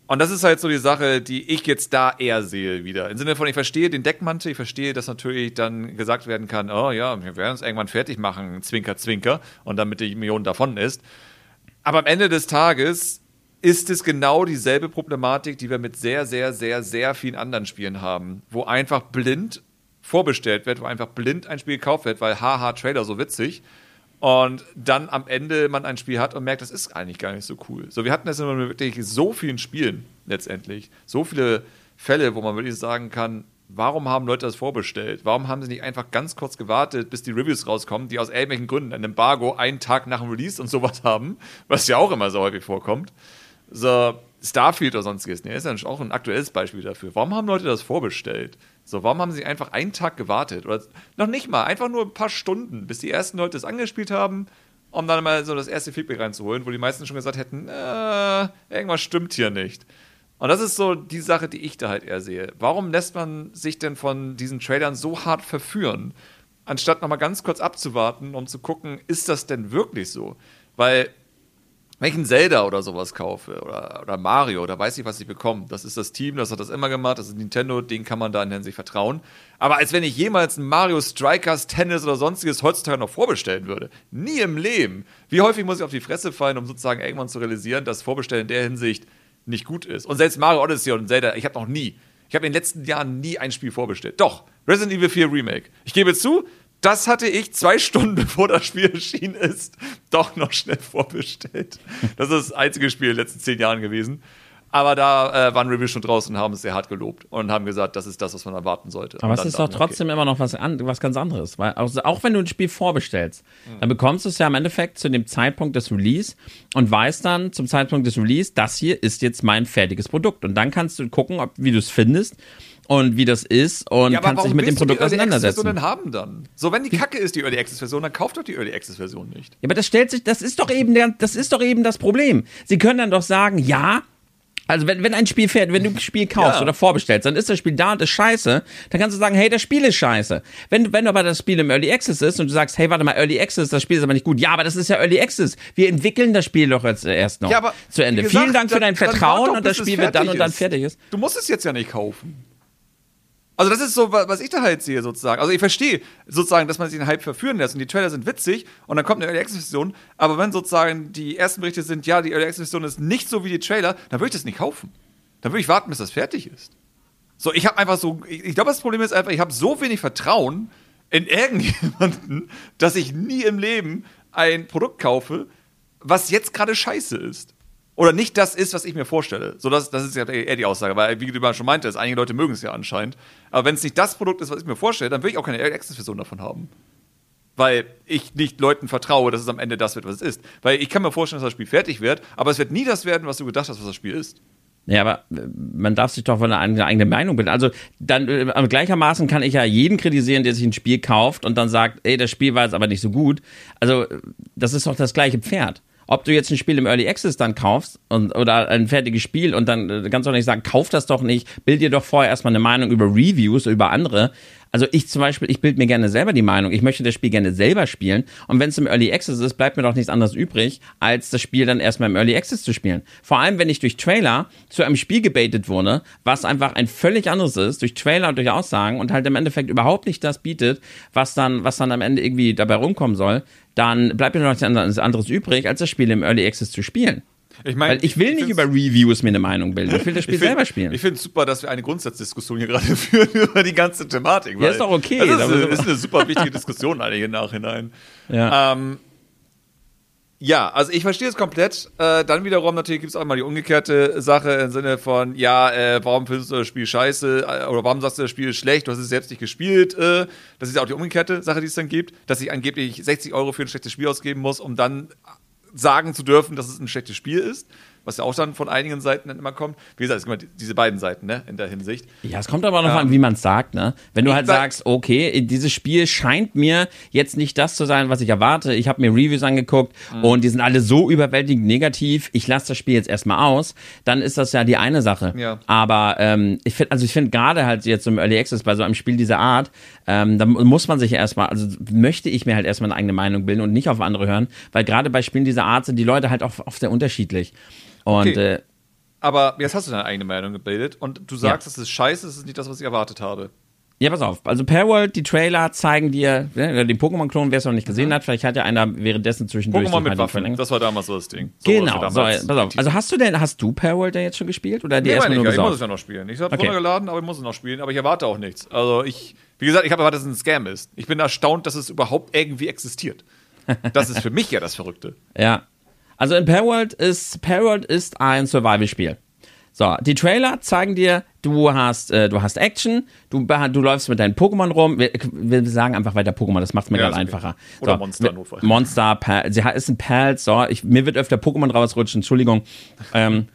Und das ist halt so die Sache, die ich jetzt da eher sehe wieder. Im Sinne von, ich verstehe den Deckmantel, ich verstehe, dass natürlich dann gesagt werden kann, oh ja, wir werden es irgendwann fertig machen, Zwinker, Zwinker, und damit die Million davon ist. Aber am Ende des Tages ist es genau dieselbe Problematik, die wir mit sehr, sehr, sehr, sehr vielen anderen Spielen haben, wo einfach blind vorbestellt wird, wo einfach blind ein Spiel gekauft wird, weil haha, Trailer so witzig. Und dann am Ende man ein Spiel hat und merkt, das ist eigentlich gar nicht so cool. So, wir hatten das in wirklich so vielen Spielen letztendlich. So viele Fälle, wo man wirklich sagen kann, warum haben Leute das vorbestellt? Warum haben sie nicht einfach ganz kurz gewartet, bis die Reviews rauskommen, die aus irgendwelchen Gründen ein Embargo einen Tag nach dem Release und sowas haben, was ja auch immer so häufig vorkommt so Starfield oder sonstiges, ne, ist ja auch ein aktuelles Beispiel dafür. Warum haben Leute das vorbestellt? So, warum haben sie einfach einen Tag gewartet? Oder noch nicht mal, einfach nur ein paar Stunden, bis die ersten Leute es angespielt haben, um dann mal so das erste Feedback reinzuholen, wo die meisten schon gesagt hätten, äh, irgendwas stimmt hier nicht. Und das ist so die Sache, die ich da halt eher sehe. Warum lässt man sich denn von diesen Trailern so hart verführen, anstatt nochmal ganz kurz abzuwarten, um zu gucken, ist das denn wirklich so? Weil wenn ich einen Zelda oder sowas kaufe oder, oder Mario, da weiß ich, was ich bekomme. Das ist das Team, das hat das immer gemacht, das ist Nintendo, den kann man da in Hinsicht vertrauen. Aber als wenn ich jemals ein Mario Strikers, Tennis oder sonstiges heutzutage noch vorbestellen würde. Nie im Leben. Wie häufig muss ich auf die Fresse fallen, um sozusagen irgendwann zu realisieren, dass Vorbestellen in der Hinsicht nicht gut ist. Und selbst Mario Odyssey und Zelda, ich habe noch nie, ich habe in den letzten Jahren nie ein Spiel vorbestellt. Doch, Resident Evil 4 Remake. Ich gebe zu, das hatte ich zwei Stunden bevor das Spiel erschienen ist, doch noch schnell vorbestellt. Das ist das einzige Spiel in den letzten zehn Jahren gewesen. Aber da äh, waren Reviews schon draußen und haben es sehr hart gelobt und haben gesagt, das ist das, was man erwarten sollte. Aber es ist doch trotzdem immer noch was, an, was ganz anderes. Weil auch, auch wenn du ein Spiel vorbestellst, dann bekommst du es ja im Endeffekt zu dem Zeitpunkt des Release und weißt dann zum Zeitpunkt des Release, das hier ist jetzt mein fertiges Produkt. Und dann kannst du gucken, ob, wie du es findest und wie das ist und Ja, kannst dich mit dem Produkt Early auseinandersetzen. Denn haben dann? So, wenn die Kacke ist, die Early Access Version, dann kauft doch die Early Access Version nicht. Ja, aber das stellt sich, das ist doch eben der, das ist doch eben das Problem. Sie können dann doch sagen, ja, also wenn, wenn ein Spiel fährt, wenn du ein Spiel kaufst Ja. oder vorbestellst, dann ist das Spiel da und ist scheiße, dann kannst du sagen, hey, das Spiel ist scheiße. Wenn, wenn aber das Spiel im Early Access ist und du sagst, hey, warte mal, Early Access, das Spiel ist aber nicht gut. Ja, aber das ist ja Early Access. Wir entwickeln das Spiel doch jetzt erst noch Ja, aber zu Ende. gesagt, Vielen Dank für dein Vertrauen doch, und das Spiel wird dann und dann fertig ist. Du musst es jetzt ja nicht kaufen. Also das ist so, wa- was ich da halt sehe sozusagen. Also ich verstehe sozusagen, dass man sich den Hype verführen lässt und die Trailer sind witzig und dann kommt eine Early Access Version, aber wenn sozusagen die ersten Berichte sind, ja, die Early Access Version ist nicht so wie die Trailer, dann würde ich das nicht kaufen. Dann würde ich warten, bis das fertig ist. So, ich habe einfach so, ich, ich glaube, das Problem ist einfach, ich habe so wenig Vertrauen in irgendjemanden, dass ich nie im Leben ein Produkt kaufe, was jetzt gerade scheiße ist. Oder nicht das ist, was ich mir vorstelle. So, das, das ist ja eher die Aussage, weil, wie du mal schon meintest, einige Leute mögen es ja anscheinend. Aber wenn es nicht das Produkt ist, was ich mir vorstelle, dann will ich auch keine Early Access Version davon haben. Weil ich nicht Leuten vertraue, dass es am Ende das wird, was es ist. Weil ich kann mir vorstellen, dass das Spiel fertig wird, aber es wird nie das werden, was du gedacht hast, was das Spiel ist. Ja, aber äh, man darf sich doch von eine eigene Meinung bilden. Also dann äh, gleichermaßen kann ich ja jeden kritisieren, der sich ein Spiel kauft und dann sagt, ey, das Spiel war jetzt aber nicht so gut. Also äh, das ist doch das gleiche Pferd. Ob du jetzt ein Spiel im Early Access dann kaufst und, oder ein fertiges Spiel und dann äh, du doch nicht sagen, kauf das doch nicht, bild dir doch vorher erstmal eine Meinung über Reviews, über andere. Also ich zum Beispiel, ich bild mir gerne selber die Meinung. Ich möchte das Spiel gerne selber spielen. Und wenn es im Early Access ist, bleibt mir doch nichts anderes übrig, als das Spiel dann erstmal im Early Access zu spielen. Vor allem, wenn ich durch Trailer zu einem Spiel gebaitet wurde, was einfach ein völlig anderes ist, durch Trailer und durch Aussagen und halt im Endeffekt überhaupt nicht das bietet, was dann, was dann am Ende irgendwie dabei rumkommen soll, dann bleibt mir noch nichts anderes übrig, als das Spiel im Early Access zu spielen. Ich meine, ich will nicht über Reviews mir eine Meinung bilden. Ich will das Spiel find- selber spielen. Ich finde es super, dass wir eine Grundsatzdiskussion hier gerade führen über die ganze Thematik. weil ist doch okay. Das ist, eine, ist eine super wichtige Diskussion eigentlich im Nachhinein. Ja. Ähm, ja, also ich verstehe es komplett. Äh, dann wiederum natürlich gibt es auch mal die umgekehrte Sache im Sinne von, ja, äh, warum findest du das Spiel scheiße äh, oder warum sagst du, das Spiel ist schlecht, du hast es selbst nicht gespielt. Äh, das ist ja auch die umgekehrte Sache, die es dann gibt, dass ich angeblich 60 Euro für ein schlechtes Spiel ausgeben muss, um dann sagen zu dürfen, dass es ein schlechtes Spiel ist. Was ja auch dann von einigen Seiten dann immer kommt. Wie gesagt, es gibt immer diese beiden Seiten, ne, in der Hinsicht. Ja, es kommt aber auch noch an, wie man es sagt, ne? Wenn du halt sag- sagst, okay, dieses Spiel scheint mir jetzt nicht das zu sein, was ich erwarte. Ich habe mir Reviews angeguckt Mhm. und die sind alle so überwältigend negativ. Ich lasse das Spiel jetzt erstmal aus. Dann ist das ja die eine Sache. Ja. Aber ähm, ich finde, also ich finde gerade halt jetzt im Early Access bei so einem Spiel dieser Art, ähm, da muss man sich erstmal, also möchte ich mir halt erstmal eine eigene Meinung bilden und nicht auf andere hören, weil gerade bei Spielen dieser Art sind die Leute halt auch oft sehr unterschiedlich. Und Okay. äh, Aber jetzt hast du deine eigene Meinung gebildet und du sagst, es ist scheiße, es ist nicht das, was ich erwartet habe. Ja, pass auf. Also Perworld, die Trailer zeigen dir, ne, den Pokémon-Klon, wer es noch nicht gesehen hat, vielleicht hat ja einer währenddessen zwischendurch Pokémon mit Waffen, das war damals so das Ding. So, Genau, so, damals- pass auf. Also hast du denn, hast du Perworld ja jetzt schon gespielt oder die Nee, erstmal nur ich, ja, ich muss es ja noch spielen. Ich habe Okay. runtergeladen, aber ich muss es noch spielen, aber ich erwarte auch nichts. Also ich, wie gesagt, ich habe erwartet, dass es ein Scam ist. Ich bin erstaunt, dass es überhaupt irgendwie existiert. Das ist für mich ja das Verrückte. Ja. Also in Perworld ist, Perworld ist ein Survival-Spiel. So, die Trailer zeigen dir, du hast, äh, du hast Action, du, du läufst mit deinen Pokémon rum. Wir, wir sagen einfach weiter Pokémon, das macht es mir Ja, gerade okay. einfacher. Oder so, Monster, Notfall. Monster, Perl, sie ist ein Perls, so, ich, mir wird öfter Pokémon rausrutschen, Entschuldigung. Ähm,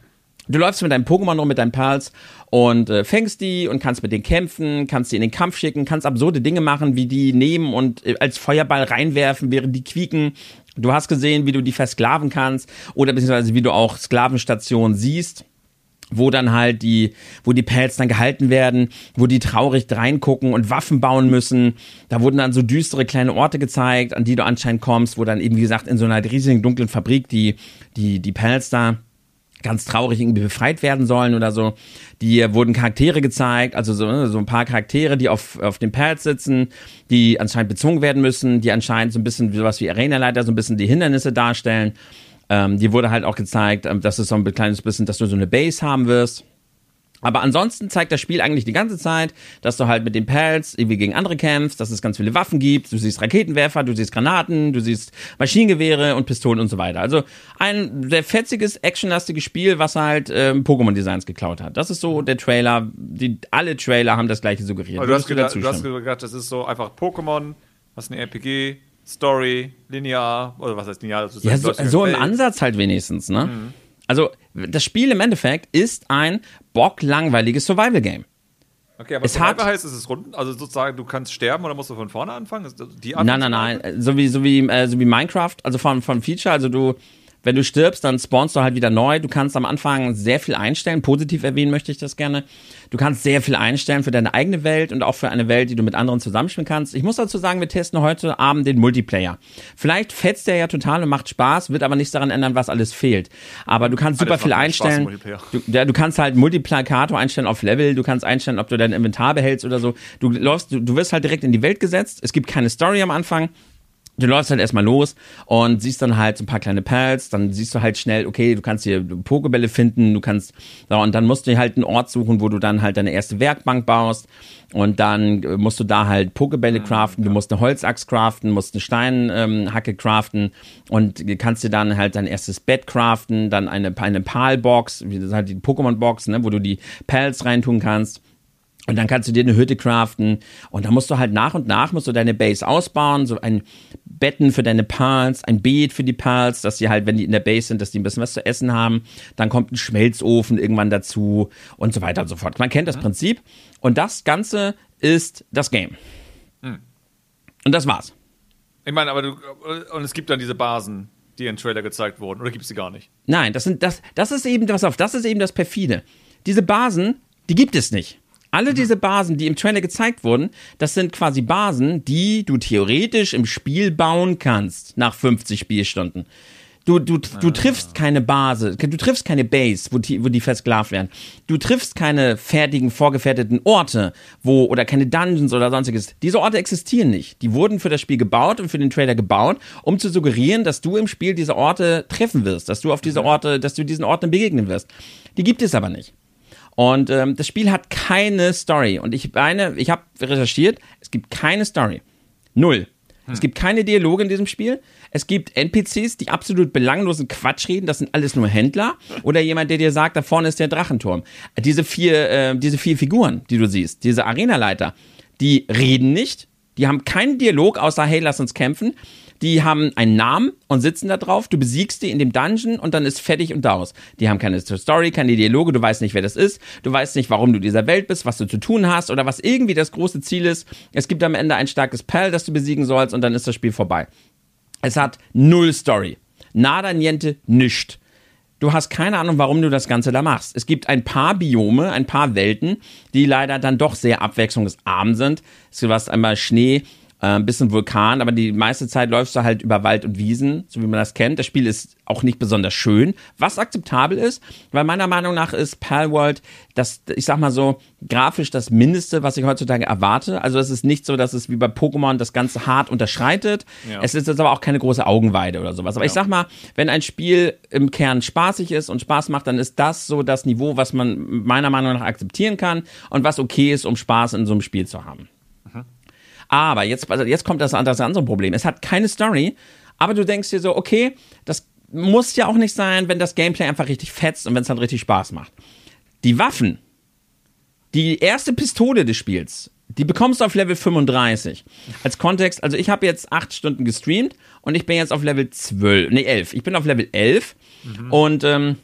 Du läufst mit deinem Pokémon rum, mit deinen Perls und äh, fängst die und kannst mit denen kämpfen, kannst die in den Kampf schicken, kannst absurde Dinge machen, wie die nehmen und äh, als Feuerball reinwerfen, während die quieken. Du hast gesehen, wie du die versklaven kannst oder beziehungsweise wie du auch Sklavenstationen siehst wo dann halt die, wo die Pelz dann gehalten werden, wo die traurig reingucken und Waffen bauen müssen. Da wurden dann so düstere kleine Orte gezeigt, an die du anscheinend kommst, wo dann eben, wie gesagt, in so einer riesigen dunklen Fabrik die, die, die Pelz da ganz traurig irgendwie befreit werden sollen oder so. Die äh, wurden Charaktere gezeigt, also so, ne, so ein paar Charaktere, die auf, auf dem Pelz sitzen, die anscheinend bezogen werden müssen, die anscheinend so ein bisschen sowas wie Arenaleiter, so ein bisschen die Hindernisse darstellen. Ähm, die wurde halt auch gezeigt, ähm, dass es so ein kleines bisschen, dass du so eine Base haben wirst. Aber ansonsten zeigt das Spiel eigentlich die ganze Zeit, dass du halt mit den Pals irgendwie gegen andere kämpfst, dass es ganz viele Waffen gibt. Du siehst Raketenwerfer, du siehst Granaten, du siehst Maschinengewehre und Pistolen und so weiter. Also ein sehr fetziges, actionlastiges Spiel, was halt ähm, Pokémon-Designs geklaut hat. Das ist so der Trailer. Die, alle Trailer haben das gleiche suggeriert. Aber du, hast gedacht, du hast gedacht, das ist so einfach Pokémon, was eine RPG, Story, linear, oder was heißt linear? Ja, so, so im Ansatz halt wenigstens, ne? Mhm. Also, das Spiel im Endeffekt ist ein bocklangweiliges Survival-Game. Okay, aber es Survival hat, heißt, es ist rund, also sozusagen, du kannst sterben oder musst du von vorne anfangen? Die nein, nein, nein, so wie, so wie, äh, so wie Minecraft, also von, von Feature, also du, wenn du stirbst, dann spawnst du halt wieder neu. Du kannst am Anfang sehr viel einstellen. Positiv erwähnen möchte ich das gerne. Du kannst sehr viel einstellen für deine eigene Welt und auch für eine Welt, die du mit anderen zusammenspielen kannst. Ich muss dazu sagen, wir testen heute Abend den Multiplayer. Vielleicht fetzt der ja total und macht Spaß, wird aber nichts daran ändern, was alles fehlt. Aber du kannst super viel einstellen. Du, ja, du kannst halt Multiplikator einstellen auf Level. Du kannst einstellen, ob du dein Inventar behältst oder so. Du läufst, du, du wirst halt direkt in die Welt gesetzt. Es gibt keine Story am Anfang du läufst halt erstmal los und siehst dann halt so ein paar kleine Pals, dann siehst du halt schnell, okay, du kannst hier Pokebälle finden, du kannst, und dann musst du halt einen Ort suchen, wo du dann halt deine erste Werkbank baust. Und dann musst du da halt Pokebälle mhm, craften, du musst eine Holzachs craften, musst eine Steinhacke ähm, craften und kannst dir dann halt dein erstes Bett craften, dann eine, eine Palbox, das ist halt die Pokémon-Box, ne, wo du die Pals reintun kannst. Und dann kannst du dir eine Hütte craften. Und dann musst du halt nach und nach musst du deine Base ausbauen, so ein Betten für deine Pals, ein Beet für die Pals, dass sie halt, wenn die in der Base sind, dass die ein bisschen was zu essen haben. Dann kommt ein Schmelzofen irgendwann dazu und so weiter und so fort. Man kennt das. Prinzip und das Ganze ist das Game. Mhm. Und das war's. Ich meine, aber du, und es gibt dann diese Basen, die in Trailer gezeigt wurden, oder gibt es die gar nicht? Nein, das sind, das, das ist eben, was auf, das ist eben das perfide. Diese Basen, die gibt es nicht. Alle diese Basen, die im Trailer gezeigt wurden, das sind quasi Basen, die du theoretisch im Spiel bauen kannst nach 50 Spielstunden. Du, du, du triffst keine Base, du triffst keine Base, wo die, wo die versklavt werden. Du triffst keine fertigen, vorgefertigten Orte, wo, oder keine Dungeons oder sonstiges. Diese Orte existieren nicht. Die wurden für das Spiel gebaut und für den Trailer gebaut, um zu suggerieren, dass du im Spiel diese Orte treffen wirst, dass du auf diese mhm. Orte, dass du diesen Orten begegnen wirst. Die gibt es aber nicht. Und ähm, das Spiel hat keine Story. Und ich meine, ich habe recherchiert, es gibt keine Story. Null. Hm. Es gibt keine Dialoge in diesem Spiel. Es gibt NPCs, die absolut belanglosen Quatsch reden. Das sind alles nur Händler. Oder jemand, der dir sagt, da vorne ist der Drachenturm. Diese vier, äh, diese vier Figuren, die du siehst, diese Arenaleiter, die reden nicht. Die haben keinen Dialog, außer hey, lass uns kämpfen. Die haben einen Namen und sitzen da drauf. Du besiegst die in dem Dungeon und dann ist fertig und aus. Die haben keine Story, keine Dialoge. Du weißt nicht, wer das ist. Du weißt nicht, warum du dieser Welt bist, was du zu tun hast oder was irgendwie das große Ziel ist. Es gibt am Ende ein starkes Pal, das du besiegen sollst und dann ist das Spiel vorbei. Es hat null Story. Nada, niente, nischt. Du hast keine Ahnung, warum du das Ganze da machst. Es gibt ein paar Biome, ein paar Welten, die leider dann doch sehr abwechslungsarm sind. Du hast einmal Schnee, äh, ein bisschen Vulkan, aber die meiste Zeit läufst du halt über Wald und Wiesen, so wie man das kennt. Das Spiel ist auch nicht besonders schön, was akzeptabel ist, weil meiner Meinung nach ist Palworld das, ich sag mal so, grafisch das Mindeste, was ich heutzutage erwarte. Also es ist nicht so, dass es wie bei Pokémon das Ganze hart unterschreitet. Ja. Es ist jetzt aber auch keine große Augenweide oder sowas. Aber ja. ich sag mal, wenn ein Spiel im Kern spaßig ist und Spaß macht, dann ist das so das Niveau, was man meiner Meinung nach akzeptieren kann und was okay ist, um Spaß in so einem Spiel zu haben. Aber jetzt, also jetzt kommt das, das andere Problem. Es hat keine Story, aber du denkst dir so, okay, das muss ja auch nicht sein, wenn das Gameplay einfach richtig fetzt und wenn es dann richtig Spaß macht. Die Waffen, die erste Pistole des Spiels, die bekommst du auf Level 35. Als Kontext, also ich habe jetzt acht Stunden gestreamt und ich bin jetzt auf Level 12, nee 11. Ich bin auf Level 11 mhm. und ähm,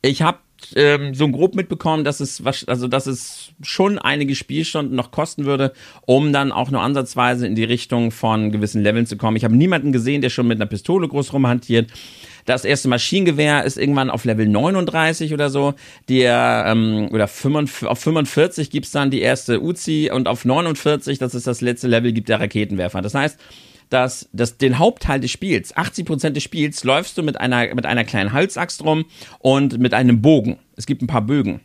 ich habe ähm, so grob mitbekommen, dass es, also dass es schon einige Spielstunden noch kosten würde, um dann auch nur ansatzweise in die Richtung von gewissen Leveln zu kommen. Ich habe niemanden gesehen, der schon mit einer Pistole groß rumhantiert. Das erste Maschinengewehr ist irgendwann auf Level 39 oder so. Der, ähm, oder 45, auf 45 gibt's dann die erste Uzi und auf 49, das ist das letzte Level, gibt der Raketenwerfer. Das heißt, dass, dass den Hauptteil des Spiels, 80 Prozent des Spiels, läufst du mit einer, mit einer kleinen Halsaxt rum und mit einem Bogen. Es gibt ein paar Bögen.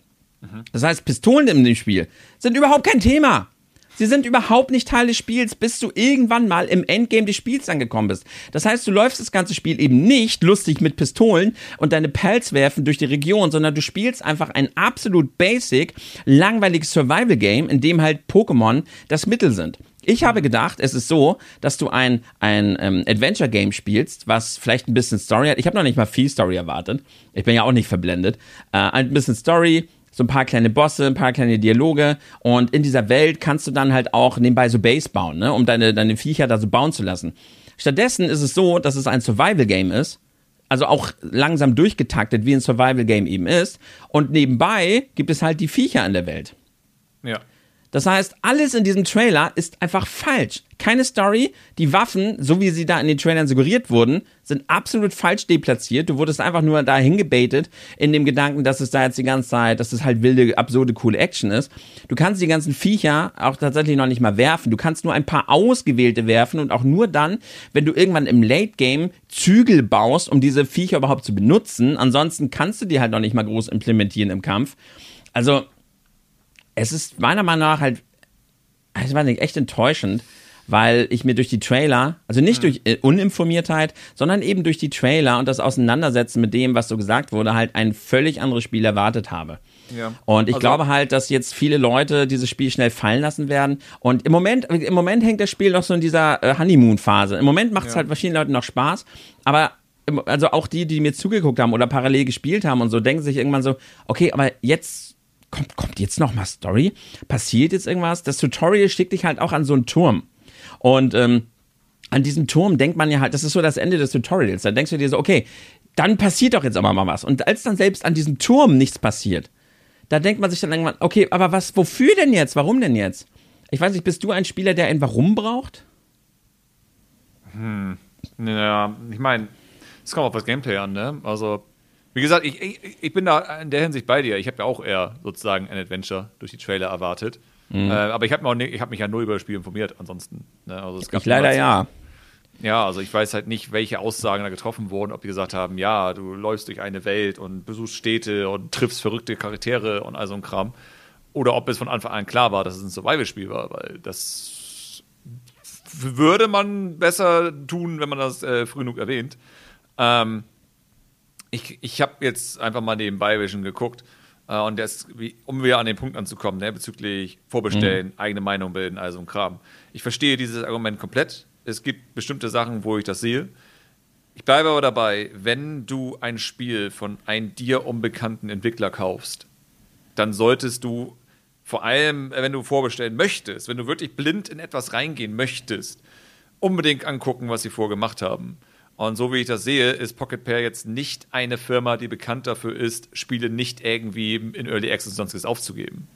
Das heißt, Pistolen in dem Spiel sind überhaupt kein Thema. Sie sind überhaupt nicht Teil des Spiels, bis du irgendwann mal im Endgame des Spiels angekommen bist. Das heißt, du läufst das ganze Spiel eben nicht lustig mit Pistolen und deine Pelz werfen durch die Region, sondern du spielst einfach ein absolut basic, langweiliges Survival-Game, in dem halt Pokémon das Mittel sind. Ich habe gedacht, es ist so, dass du ein, ein ähm, Adventure-Game spielst, was vielleicht ein bisschen Story hat. Ich habe noch nicht mal viel Story erwartet. Ich bin ja auch nicht verblendet. Äh, ein bisschen Story, so ein paar kleine Bosse, ein paar kleine Dialoge und in dieser Welt kannst du dann halt auch nebenbei so Base bauen, ne, um deine, deine Viecher da so bauen zu lassen. Stattdessen ist es so, dass es ein Survival-Game ist, also auch langsam durchgetaktet, wie ein Survival-Game eben ist und nebenbei gibt es halt die Viecher in der Welt. Ja. Das heißt, alles in diesem Trailer ist einfach falsch. Keine Story. Die Waffen, so wie sie da in den Trailern suggeriert wurden, sind absolut falsch deplatziert. Du wurdest einfach nur dahin gebetet in dem Gedanken, dass es da jetzt die ganze Zeit, dass es halt wilde, absurde, coole Action ist. Du kannst die ganzen Viecher auch tatsächlich noch nicht mal werfen. Du kannst nur ein paar ausgewählte werfen und auch nur dann, wenn du irgendwann im Late Game Zügel baust, um diese Viecher überhaupt zu benutzen. Ansonsten kannst du die halt noch nicht mal groß implementieren im Kampf. Also, es ist meiner Meinung nach halt, ich weiß nicht, echt enttäuschend, weil ich mir durch die Trailer, also nicht durch äh, Uninformiertheit, sondern eben durch die Trailer und das Auseinandersetzen mit dem, was so gesagt wurde, halt ein völlig anderes Spiel erwartet habe. Ja. Und ich Also- glaube halt, dass jetzt viele Leute dieses Spiel schnell fallen lassen werden. Und im Moment, im Moment hängt das Spiel noch so in dieser äh, Honeymoon-Phase. Im Moment macht es Ja. halt verschiedenen Leuten noch Spaß, aber im- also auch die, die mir zugeguckt haben oder parallel gespielt haben und so, denken sich irgendwann so, okay, aber jetzt kommt, kommt jetzt noch mal Story? Passiert jetzt irgendwas? Das Tutorial schickt dich halt auch an so einen Turm. Und ähm, an diesem Turm denkt man ja halt, das ist so das Ende des Tutorials. Da denkst du dir so, okay, dann passiert doch jetzt aber mal was. Und als dann selbst an diesem Turm nichts passiert, da denkt man sich dann irgendwann, okay, aber was, wofür denn jetzt? Warum denn jetzt? Ich weiß nicht, bist du ein Spieler, der ein Warum braucht? Ja, ich meine, es kommt auf das Gameplay an, ne? Also, wie gesagt, ich, ich, ich bin da in der Hinsicht bei dir. Ich habe ja auch eher sozusagen ein Adventure durch die Trailer erwartet. Mhm. Äh, aber ich habe habe mich ja nur über das Spiel informiert ansonsten. Ne? Also Ich leider ja. Ja, also ich weiß halt nicht, welche Aussagen da getroffen wurden, ob die gesagt haben, ja, du läufst durch eine Welt und besuchst Städte und triffst verrückte Charaktere und all so ein Kram. Oder ob es von Anfang an klar war, dass es ein Survival-Spiel war, weil das würde man besser tun, wenn man das äh, früh genug erwähnt. Ähm, ich ich habe jetzt einfach mal nebenbei bisschen geguckt. Äh, und das, wie, um wieder an den Punkt anzukommen, ne, bezüglich Vorbestellen, eigene Meinung bilden, also ein Kram. Ich verstehe dieses Argument komplett. Es gibt bestimmte Sachen, wo ich das sehe. Ich bleibe aber dabei, wenn du ein Spiel von einem dir unbekannten Entwickler kaufst, dann solltest du vor allem, äh, wenn du vorbestellen möchtest, wenn du wirklich blind in etwas reingehen möchtest, unbedingt angucken, was sie vorgemacht haben. Und so wie ich das sehe, ist Pocket Pair jetzt nicht eine Firma, die bekannt dafür ist, Spiele nicht irgendwie in Early Access und sonstiges aufzugeben.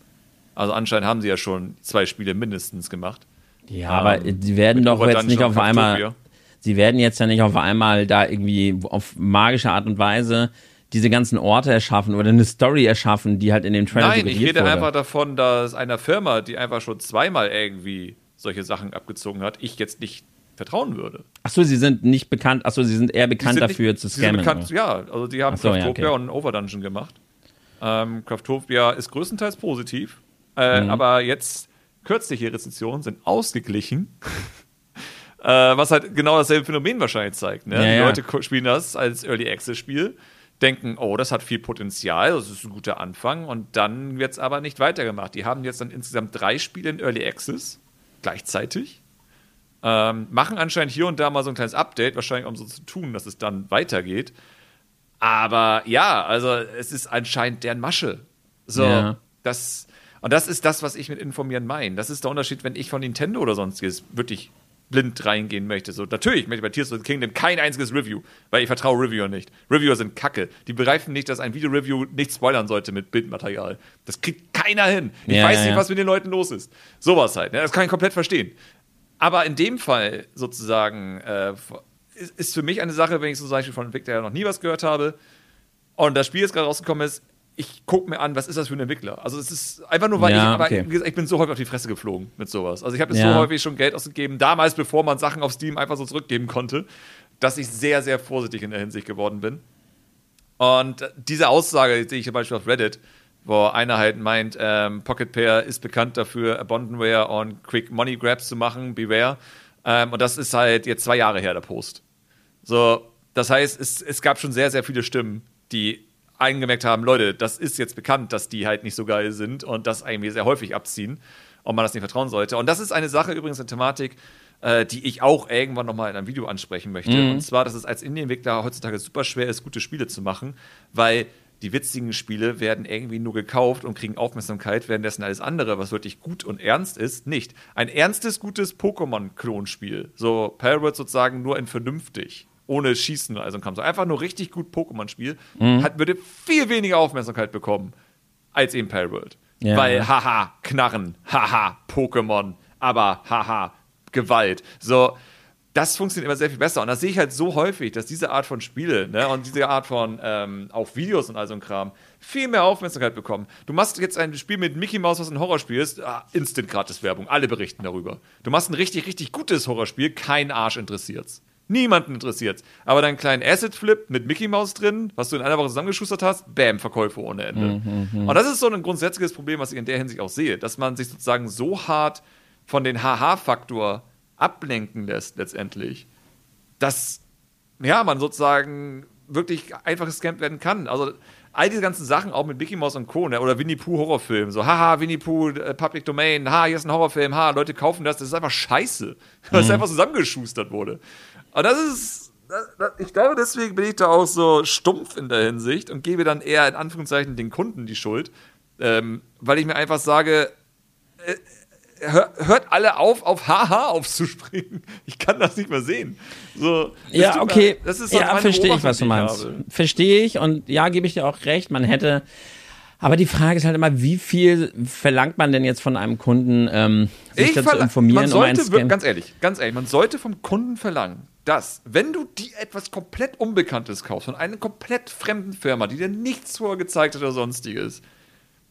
Also anscheinend haben sie ja schon zwei Spiele mindestens gemacht. Ja, aber Ähm, die werden doch jetzt nicht auf einmal, sie werden jetzt ja nicht auf einmal da irgendwie auf magische Art und Weise diese ganzen Orte erschaffen oder eine Story erschaffen, die halt in dem Trailer Nein, ich rede wurde. einfach davon, dass einer Firma, die einfach schon zweimal irgendwie solche Sachen abgezogen hat, ich jetzt nicht vertrauen würde. Achso, sie sind nicht bekannt, achso, sie sind eher bekannt sind dafür nicht, zu scammen. Bekannt, ja, also die haben Ach so, ja, Craftopia okay. und Overdungeon gemacht. Ähm, Craftopia ist größtenteils positiv, äh, Mhm. aber jetzt kürzliche Rezensionen sind ausgeglichen. äh, was halt genau dasselbe Phänomen wahrscheinlich zeigt. Ne? Ja, die ja. Leute spielen das als Early Access Spiel, denken, oh, das hat viel Potenzial, das ist ein guter Anfang und dann wird es aber nicht weitergemacht. Die haben jetzt dann insgesamt drei Spiele in Early Access gleichzeitig. Ähm, machen anscheinend hier und da mal so ein kleines Update, wahrscheinlich um so zu tun, dass es dann weitergeht. Aber ja, also es ist anscheinend deren Masche. So, Ja. das, und das ist das, was ich mit informieren meine. Das ist der Unterschied, wenn ich von Nintendo oder sonstiges wirklich blind reingehen möchte. So, natürlich möchte ich bei Tears of the Kingdom kein einziges Review, weil ich vertraue Reviewer nicht. Reviewer sind Kacke. Die begreifen nicht, dass ein Video-Review nicht spoilern sollte mit Bildmaterial. Das kriegt keiner hin. Ich Ja, weiß ja, nicht, ja. was mit den Leuten los ist. Sowas halt. Ne? Das kann ich komplett verstehen. Aber in dem Fall sozusagen äh, ist, ist für mich eine Sache, wenn ich so zum Beispiel von Entwickler ja noch nie was gehört habe und das Spiel jetzt gerade rausgekommen ist, ich gucke mir an, was ist das für ein Entwickler? Also es ist einfach nur, weil Ja, ich, aber okay. gesagt, ich bin so häufig auf die Fresse geflogen mit sowas. Also ich habe jetzt Ja. so häufig schon Geld ausgegeben, damals, bevor man Sachen auf Steam einfach so zurückgeben konnte, dass ich sehr, sehr vorsichtig in der Hinsicht geworden bin. Und diese Aussage, die sehe ich zum Beispiel auf Reddit, wo einer halt meint, ähm, Pocket Pair ist bekannt dafür, Abandonware und Quick Money Grabs zu machen, beware. Ähm, und das ist halt jetzt zwei Jahre her, der Post. So, das heißt, es, es gab schon sehr, sehr viele Stimmen, die eingemerkt haben, Leute, das ist jetzt bekannt, dass die halt nicht so geil sind und das eigentlich sehr häufig abziehen und man das nicht vertrauen sollte. Und das ist eine Sache, übrigens eine Thematik, äh, die ich auch irgendwann nochmal in einem Video ansprechen möchte. Mhm. Und zwar, dass es als Indie-Entwickler heutzutage super schwer ist, gute Spiele zu machen, weil die witzigen Spiele werden irgendwie nur gekauft und kriegen Aufmerksamkeit, währenddessen alles andere, was wirklich gut und ernst ist, nicht. Ein ernstes, gutes Pokémon-Klonspiel, so Parrot sozusagen nur in vernünftig, ohne Schießen, also kam so einfach nur richtig gut Pokémon-Spiel, mhm. hat, würde viel weniger Aufmerksamkeit bekommen als eben Parrot. Ja. Weil, haha, Knarren, haha, Pokémon, aber haha, Gewalt. So, das funktioniert immer sehr viel besser. Und das sehe ich halt so häufig, dass diese Art von Spiele ne, und diese Art von ähm, auch Videos und all so ein Kram viel mehr Aufmerksamkeit bekommen. Du machst jetzt ein Spiel mit Mickey Mouse, was ein Horrorspiel ist, ah, instant gratis Werbung, alle berichten darüber. Du machst ein richtig, richtig gutes Horrorspiel, kein Arsch interessiert's. Niemanden interessiert's. Aber deinen kleinen Asset-Flip mit Mickey Mouse drin, was du in einer Woche zusammengeschustert hast, bam, Verkäufe ohne Ende. Mhm, mhm, und das ist so ein grundsätzliches Problem, was ich in der Hinsicht auch sehe, dass man sich sozusagen so hart von den Haha-Faktor ablenken lässt letztendlich, dass ja, man sozusagen wirklich einfach gescampt werden kann. Also all diese ganzen Sachen, auch mit Mickey Mouse und Co. Ne? oder Winnie Pooh Horrorfilm, so haha, Winnie Pooh äh, Public Domain, ha, hier ist ein Horrorfilm, ha, Leute kaufen das, das ist einfach scheiße, weil es mhm. einfach zusammengeschustert wurde. Und das ist, das, das, ich glaube, deswegen bin ich da auch so stumpf in der Hinsicht und gebe dann eher in Anführungszeichen den Kunden die Schuld, ähm, weil ich mir einfach sage, äh, hört alle auf, auf Haha aufzuspringen. Ich kann das nicht mehr sehen. So, ja, okay. Mir, das ist so ja, verstehe ich, was du meinst. Verstehe ich und ja, gebe ich dir auch recht. Man hätte, aber die Frage ist halt immer, wie viel verlangt man denn jetzt von einem Kunden, ähm, sich ich dazu informieren? Man sollte, um ganz ehrlich, ganz ehrlich, man sollte vom Kunden verlangen, dass, wenn du dir etwas komplett Unbekanntes kaufst von einer komplett fremden Firma, die dir nichts vorher gezeigt hat oder sonstiges,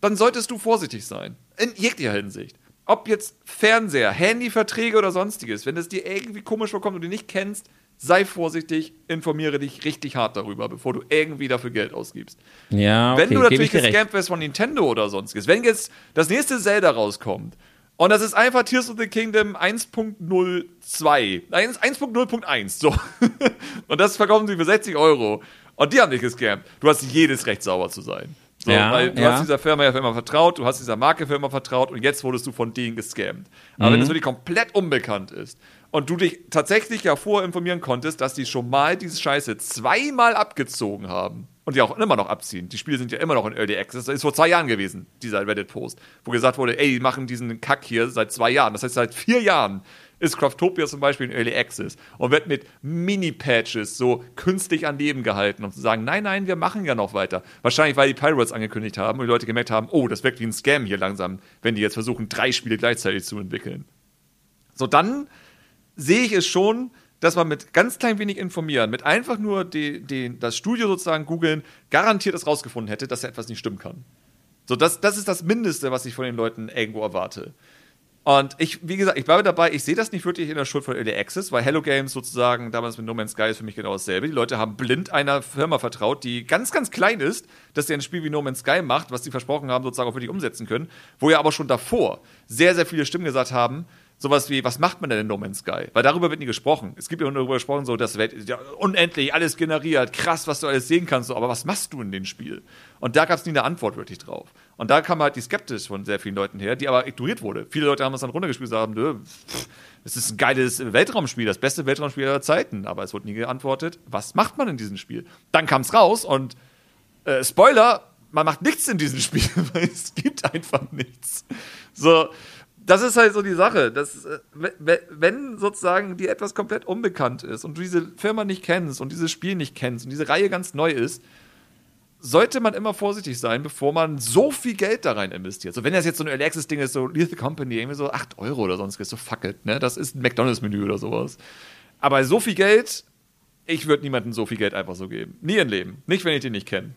dann solltest du vorsichtig sein. In jeglicher Hinsicht ob jetzt Fernseher, Handyverträge oder sonstiges, wenn es dir irgendwie komisch vorkommt und du nicht kennst, sei vorsichtig, informiere dich richtig hart darüber, bevor du irgendwie dafür Geld ausgibst. Ja, okay, Wenn du natürlich gescampt wirst von Nintendo oder sonstiges, wenn jetzt das nächste Zelda rauskommt und das ist einfach Tears of the Kingdom 1.02, 1.0.1, so. und das verkaufen sie für 60 Euro und die haben dich gescampt. Du hast jedes Recht, sauber zu sein. So, ja, weil du ja. hast dieser Firma ja für immer vertraut, du hast dieser Marke für immer vertraut und jetzt wurdest du von denen gescammt. Aber mhm. wenn es wirklich komplett unbekannt ist und du dich tatsächlich ja vorinformieren konntest, dass die schon mal diese Scheiße zweimal abgezogen haben und die auch immer noch abziehen. Die Spiele sind ja immer noch in Early Access. Das ist vor zwei Jahren gewesen, dieser Reddit-Post, wo gesagt wurde, ey, die machen diesen Kack hier seit zwei Jahren. Das heißt, seit vier Jahren ist Craftopia zum Beispiel in Early Access und wird mit Mini-Patches so künstlich an Leben gehalten, um zu sagen, nein, nein, wir machen ja noch weiter. Wahrscheinlich, weil die Pirates angekündigt haben und die Leute gemerkt haben, oh, das wirkt wie ein Scam hier langsam, wenn die jetzt versuchen, drei Spiele gleichzeitig zu entwickeln. So, dann sehe ich es schon, dass man mit ganz klein wenig informieren, mit einfach nur die, die, das Studio sozusagen googeln, garantiert es rausgefunden hätte, dass da etwas nicht stimmen kann. So, das, das ist das Mindeste, was ich von den Leuten irgendwo erwarte. Und ich, wie gesagt, ich bleibe dabei, ich sehe das nicht wirklich in der Schuld von Early Access, weil Hello Games sozusagen damals mit No Man's Sky ist für mich genau dasselbe. Die Leute haben blind einer Firma vertraut, die ganz, ganz klein ist, dass sie ein Spiel wie No Man's Sky macht, was sie versprochen haben, sozusagen auch wirklich umsetzen können, wo ja aber schon davor sehr, sehr viele Stimmen gesagt haben, sowas wie, was macht man denn in No Man's Sky? Weil darüber wird nie gesprochen. Es gibt ja nur darüber gesprochen, so, das wird ja, unendlich alles generiert, krass, was du alles sehen kannst, so, aber was machst du in dem Spiel? Und da gab es nie eine Antwort wirklich drauf. Und da kam halt die Skepsis von sehr vielen Leuten her, die aber ignoriert wurde. Viele Leute haben es dann runtergespielt und sagen, es ist ein geiles Weltraumspiel, das beste Weltraumspiel aller Zeiten. Aber es wurde nie geantwortet, was macht man in diesem Spiel? Dann kam es raus und äh, Spoiler, man macht nichts in diesem Spiel, weil es gibt einfach nichts. So, das ist halt so die Sache. Dass, äh, wenn sozusagen dir etwas komplett unbekannt ist und du diese Firma nicht kennst und dieses Spiel nicht kennst und diese Reihe ganz neu ist, sollte man immer vorsichtig sein, bevor man so viel Geld da rein investiert. So, wenn das jetzt so ein Early Access-Ding ist, so Lethal Company, irgendwie so 8 Euro oder sonst, so fuck it, ne? Das ist ein McDonalds-Menü oder sowas. Aber so viel Geld, ich würde niemandem so viel Geld einfach so geben. Nie im Leben. Nicht, wenn ich den nicht kenne.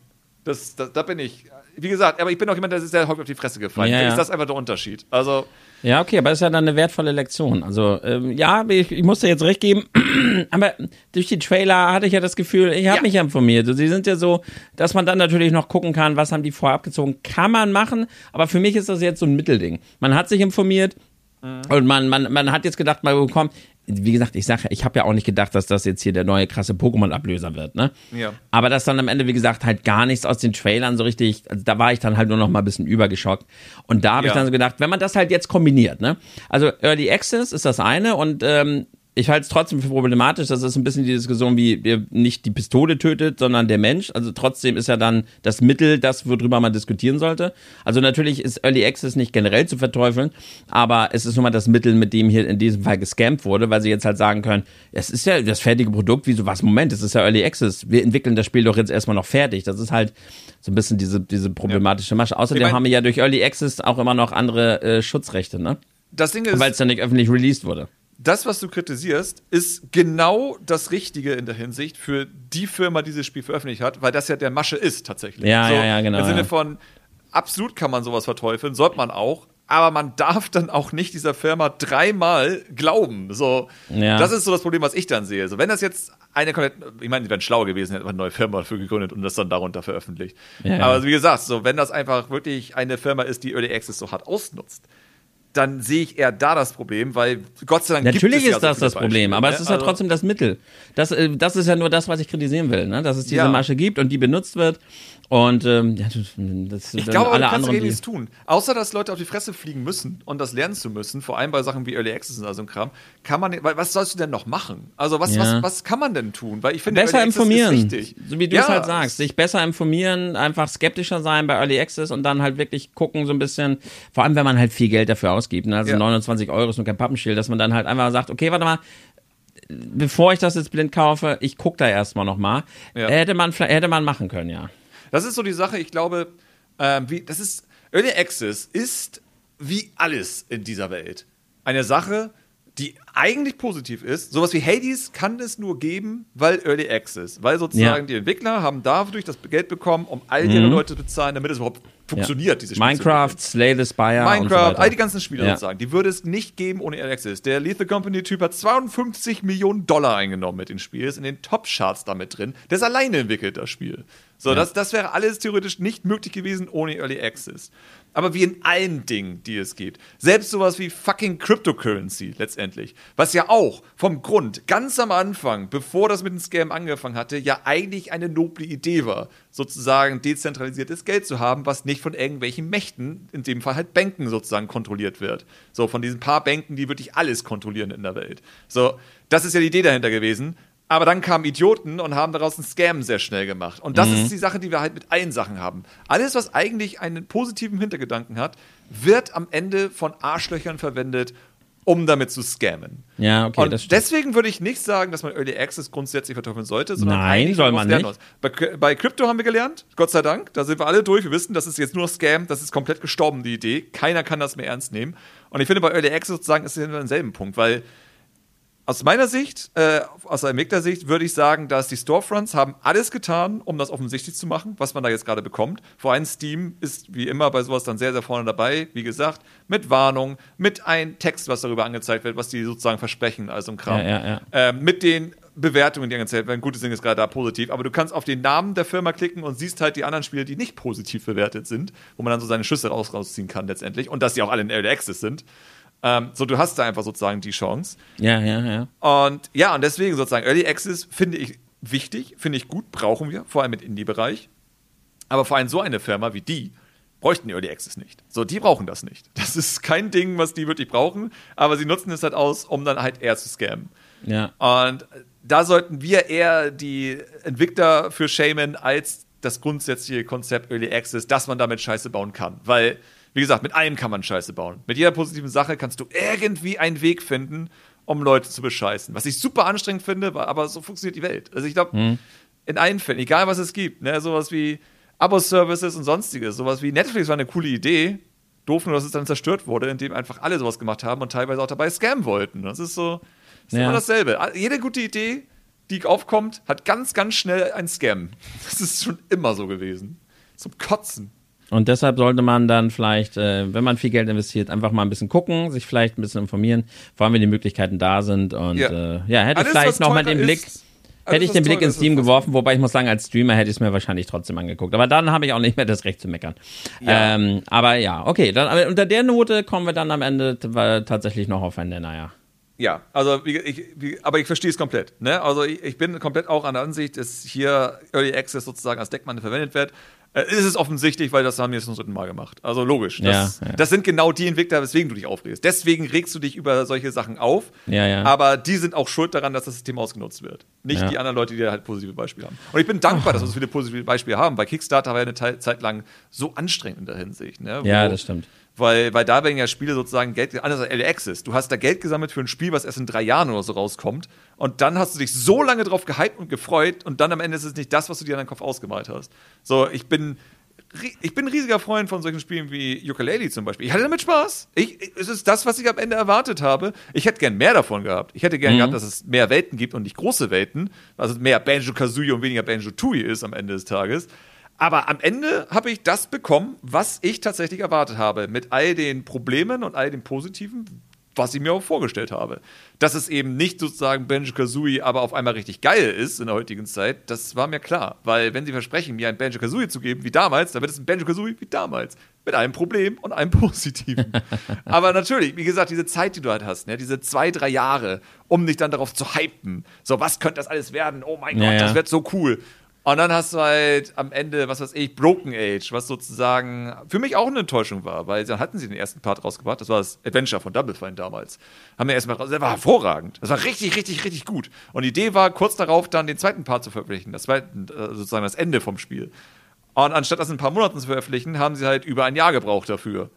Das, das, da bin ich. Wie gesagt, aber ich bin auch jemand, der ist sehr häufig auf die Fresse gefallen. Ja, Ja. Ist das einfach der Unterschied? Also, Ja, okay, aber das ist ja dann eine wertvolle Lektion. Also, ähm, ja, ich, ich muss dir jetzt recht geben, aber durch die Trailer hatte ich ja das Gefühl, ich habe Ja. mich informiert. Sie sind ja so, dass man dann natürlich noch gucken kann, was haben die vorher abgezogen. Kann man machen, aber für mich ist das jetzt so ein Mittelding. Man hat sich informiert und man, man, man hat jetzt gedacht, man bekommt, wie gesagt, ich sage, ich habe ja auch nicht gedacht, dass das jetzt hier der neue krasse Pokémon-Ablöser wird, ne? Ja. Aber dass dann am Ende, wie gesagt, halt gar nichts aus den Trailern so richtig, also da war ich dann halt nur noch mal ein bisschen übergeschockt. Und da habe ich Ja. dann so gedacht, wenn man das halt jetzt kombiniert, ne? Also Early Access ist das eine und ähm, ich halte es trotzdem für problematisch, das ist ein bisschen die Diskussion, wie ihr nicht die Pistole tötet, sondern der Mensch. Also trotzdem ist ja dann das Mittel, das, worüber man diskutieren sollte. Also natürlich ist Early Access nicht generell zu verteufeln, aber es ist nun mal das Mittel, mit dem hier in diesem Fall gescampt wurde, weil sie jetzt halt sagen können, es ist ja das fertige Produkt, wieso was? Moment, es ist ja Early Access. Wir entwickeln das Spiel doch jetzt erstmal noch fertig. Das ist halt so ein bisschen diese, diese problematische Masche. Außerdem haben wir ja durch Early Access auch immer noch andere äh, Schutzrechte, ne? das Ding ist, Weil es dann nicht öffentlich released wurde. Das, was du kritisierst, ist genau das Richtige in der Hinsicht für die Firma, die dieses Spiel veröffentlicht hat, weil das ja der Masche ist tatsächlich. Ja, ja, ja, genau, Im Sinne von, absolut kann man sowas verteufeln, sollte man auch, aber man darf dann auch nicht dieser Firma dreimal glauben. So, Ja. Das ist so das Problem, was ich dann sehe. So, wenn das jetzt eine komplett, ich meine, die wären schlauer gewesen, hätte man eine neue Firma dafür gegründet und das dann darunter veröffentlicht. Ja. Aber wie gesagt, so, wenn das einfach wirklich eine Firma ist, die Early Access so hart ausnutzt, dann sehe ich eher da das Problem, weil Gott sei Dank gibt Natürlich es ja ist so das das Problem, Beispiele, aber ne? es ist ja Also- trotzdem das Mittel. Das, äh, das ist ja nur das, was ich kritisieren will, ne? dass es diese Ja. Masche gibt und die benutzt wird. Und ähm, ja, das, Ich glaube, alle anderen, die, nichts tun. Außer, dass Leute auf die Fresse fliegen müssen und das lernen zu müssen, vor allem bei Sachen wie Early Access und all so ein Kram, kann man, was sollst du denn noch machen? Also, was, Ja. was, was kann man denn tun? Weil ich finde, besser Early informieren, so wie du Ja, es halt sagst, sich besser informieren, einfach skeptischer sein bei Early Access und dann halt wirklich gucken so ein bisschen, vor allem wenn man halt viel Geld dafür ausgibt, ne? also Ja. 29 Euro ist nur kein Pappenschild, dass man dann halt einfach sagt, okay, warte mal, bevor ich das jetzt blind kaufe, ich gucke da erstmal nochmal. Ja. Hätte man hätte man machen können, ja. Das ist so die Sache, ich glaube, ähm, wie, das ist, Early Access ist wie alles in dieser Welt. Eine Sache, die eigentlich positiv ist. Sowas wie Hades kann es nur geben, weil Early Access. Weil sozusagen Ja. die Entwickler haben dadurch das Geld bekommen, um all ihre Leute zu bezahlen, damit es überhaupt funktioniert, dieses Spiel zu Minecraft. Slay the Spire so Minecraft, weiter. all die ganzen Spiele Ja. sozusagen, die würde es nicht geben ohne Early Access. Der Lethal Company-Typ hat 52 Millionen Dollar eingenommen mit dem Spiel, ist in den Top-Charts damit drin. Der ist alleine entwickelt, das Spiel. So, das, das wäre alles theoretisch nicht möglich gewesen ohne Early Access. Aber wie in allen Dingen, die es gibt. Selbst sowas wie fucking Cryptocurrency letztendlich. Was ja auch vom Grund ganz am Anfang, bevor das mit dem Scam angefangen hatte, ja eigentlich eine noble Idee war. Sozusagen dezentralisiertes Geld zu haben, was nicht von irgendwelchen Mächten, in dem Fall halt Banken sozusagen kontrolliert wird. So, von diesen paar Banken, die wirklich alles kontrollieren in der Welt. So, das ist ja die Idee dahinter gewesen. Aber dann kamen Idioten und haben daraus einen Scam sehr schnell gemacht. Und das ist die Sache, die wir halt mit allen Sachen haben. Alles, was eigentlich einen positiven Hintergedanken hat, wird am Ende von Arschlöchern verwendet, um damit zu scammen. Ja, okay, und deswegen würde ich nicht sagen, dass man Early Access grundsätzlich verteufeln sollte, sondern Nein, soll man nicht. Bei, bei Crypto haben wir gelernt, Gott sei Dank, da sind wir alle durch. Wir wissen, das ist jetzt nur Scam, das ist komplett gestorben, die Idee. Keiner kann das mehr ernst nehmen. Und ich finde, bei Early Access sozusagen ist es immer denselben Punkt, weil aus meiner Sicht, äh, aus der Entwicklersicht, würde ich sagen, dass die Storefronts haben alles getan, um das offensichtlich zu machen, was man da jetzt gerade bekommt. Vor allem Steam ist wie immer bei sowas dann sehr, sehr vorne dabei. Wie gesagt, mit Warnung, mit einem Text, was darüber angezeigt wird, was die sozusagen versprechen, also im Kram. Ja, ja, ja. Ähm, mit den Bewertungen, die angezeigt werden. Gute Ding ist gerade da positiv, aber du kannst auf den Namen der Firma klicken und siehst halt die anderen Spiele, die nicht positiv bewertet sind, wo man dann so seine Schüsse raus, rausziehen kann letztendlich und dass die auch alle in Early Access sind. Ähm, so, du hast da einfach sozusagen die Chance. Ja, ja, ja. Und ja, und deswegen sozusagen Early Access finde ich wichtig, finde ich gut, brauchen wir, vor allem mit Indie-Bereich. Aber vor allem so eine Firma wie die bräuchten Early Access nicht. So, die brauchen das nicht. Das ist kein Ding, was die wirklich brauchen, aber sie nutzen es halt aus, um dann halt eher zu scammen. Ja. Und da sollten wir eher die Entwickler für shamen als das grundsätzliche Konzept Early Access, dass man damit Scheiße bauen kann. Weil, wie gesagt, mit allem kann man Scheiße bauen. Mit jeder positiven Sache kannst du irgendwie einen Weg finden, um Leute zu bescheißen. Was ich super anstrengend finde, aber so funktioniert die Welt. Also ich glaube, in allen Fällen, egal was es gibt, ne, sowas wie Abo-Services und sonstiges, sowas wie Netflix war eine coole Idee. Doof nur, dass es dann zerstört wurde, indem einfach alle sowas gemacht haben und teilweise auch dabei scammen wollten. Das ist so, das ist Ja. immer dasselbe. Jede gute Idee, die aufkommt, hat ganz, ganz schnell einen Scam. Das ist schon immer so gewesen. Zum Kotzen. Und deshalb sollte man dann vielleicht, äh, wenn man viel Geld investiert, einfach mal ein bisschen gucken, sich vielleicht ein bisschen informieren, vor allem wenn die Möglichkeiten da sind. Und ja, äh, ja hätte Alles, vielleicht noch mal den Blick. Ist, hätte ich den Blick in Steam geworfen, wobei ich muss sagen, als Streamer hätte ich es mir wahrscheinlich trotzdem angeguckt. Aber dann habe ich auch nicht mehr das Recht zu meckern. Ja. Ähm, aber ja, okay, dann, unter der Note kommen wir dann am Ende tatsächlich noch auf einen Nenner, ja. Ja, also wie, ich, wie, aber ich verstehe es komplett. Ne? Also ich, ich, bin komplett auch an der Ansicht, dass hier Early Access sozusagen als Deckmann verwendet wird. Äh, ist es offensichtlich, weil das haben wir jetzt zum dritten Mal gemacht. Also logisch. Das, ja, ja. das sind genau die Entwickler, weswegen du dich aufregst. Deswegen regst du dich über solche Sachen auf. Ja. Aber die sind auch schuld daran, dass das System ausgenutzt wird. Nicht die anderen Leute, die halt positive Beispiele haben. Und ich bin dankbar, oh. dass wir so viele positive Beispiele haben, weil Kickstarter war ja eine Zeit lang so anstrengend in der Hinsicht. Ne? ja, das stimmt weil, weil da werden ja Spiele sozusagen Geld, anders als LA Access. Du hast da Geld gesammelt für ein Spiel, was erst in drei Jahren oder so rauskommt. Und dann hast du dich so lange drauf gehypt und gefreut und dann am Ende ist es nicht das, was du dir in deinem Kopf ausgemalt hast. So, ich bin, ich bin ein riesiger Freund von solchen Spielen wie Ukulele zum Beispiel. Ich hatte damit Spaß. Ich, es ist das, was ich am Ende erwartet habe. Ich hätte gern mehr davon gehabt. Ich hätte gern mhm. gehabt, dass es mehr Welten gibt und nicht große Welten. Also mehr Banjo-Kazooie und weniger Banjo-Tooie ist am Ende des Tages. Aber am Ende habe ich das bekommen, was ich tatsächlich erwartet habe. Mit all den Problemen und all den Positiven, was ich mir auch vorgestellt habe. Dass es eben nicht sozusagen Banjo Kazooie aber auf einmal richtig geil ist in der heutigen Zeit, das war mir klar. Weil, wenn sie versprechen, mir ein Banjo Kazooie zu geben wie damals, dann wird es ein Banjo Kazooie wie damals. Mit einem Problem und einem Positiven. aber natürlich, wie gesagt, diese Zeit, die du halt hast, ne, diese zwei, drei Jahre, um dich dann darauf zu hypen. So, was könnte das alles werden? Oh mein ja, Gott, ja. das wird so cool. Und dann hast du halt am Ende, was weiß ich, Broken Age, was sozusagen für mich auch eine Enttäuschung war, weil dann hatten sie den ersten Part rausgebracht, das war das Adventure von Double Fine damals. Haben wir erstmal das war hervorragend. Das war richtig, richtig, richtig gut. Und die Idee war, kurz darauf dann den zweiten Part zu veröffentlichen, das war äh, sozusagen das Ende vom Spiel. Und anstatt das in ein paar Monaten zu veröffentlichen, haben sie halt über ein Jahr gebraucht dafür.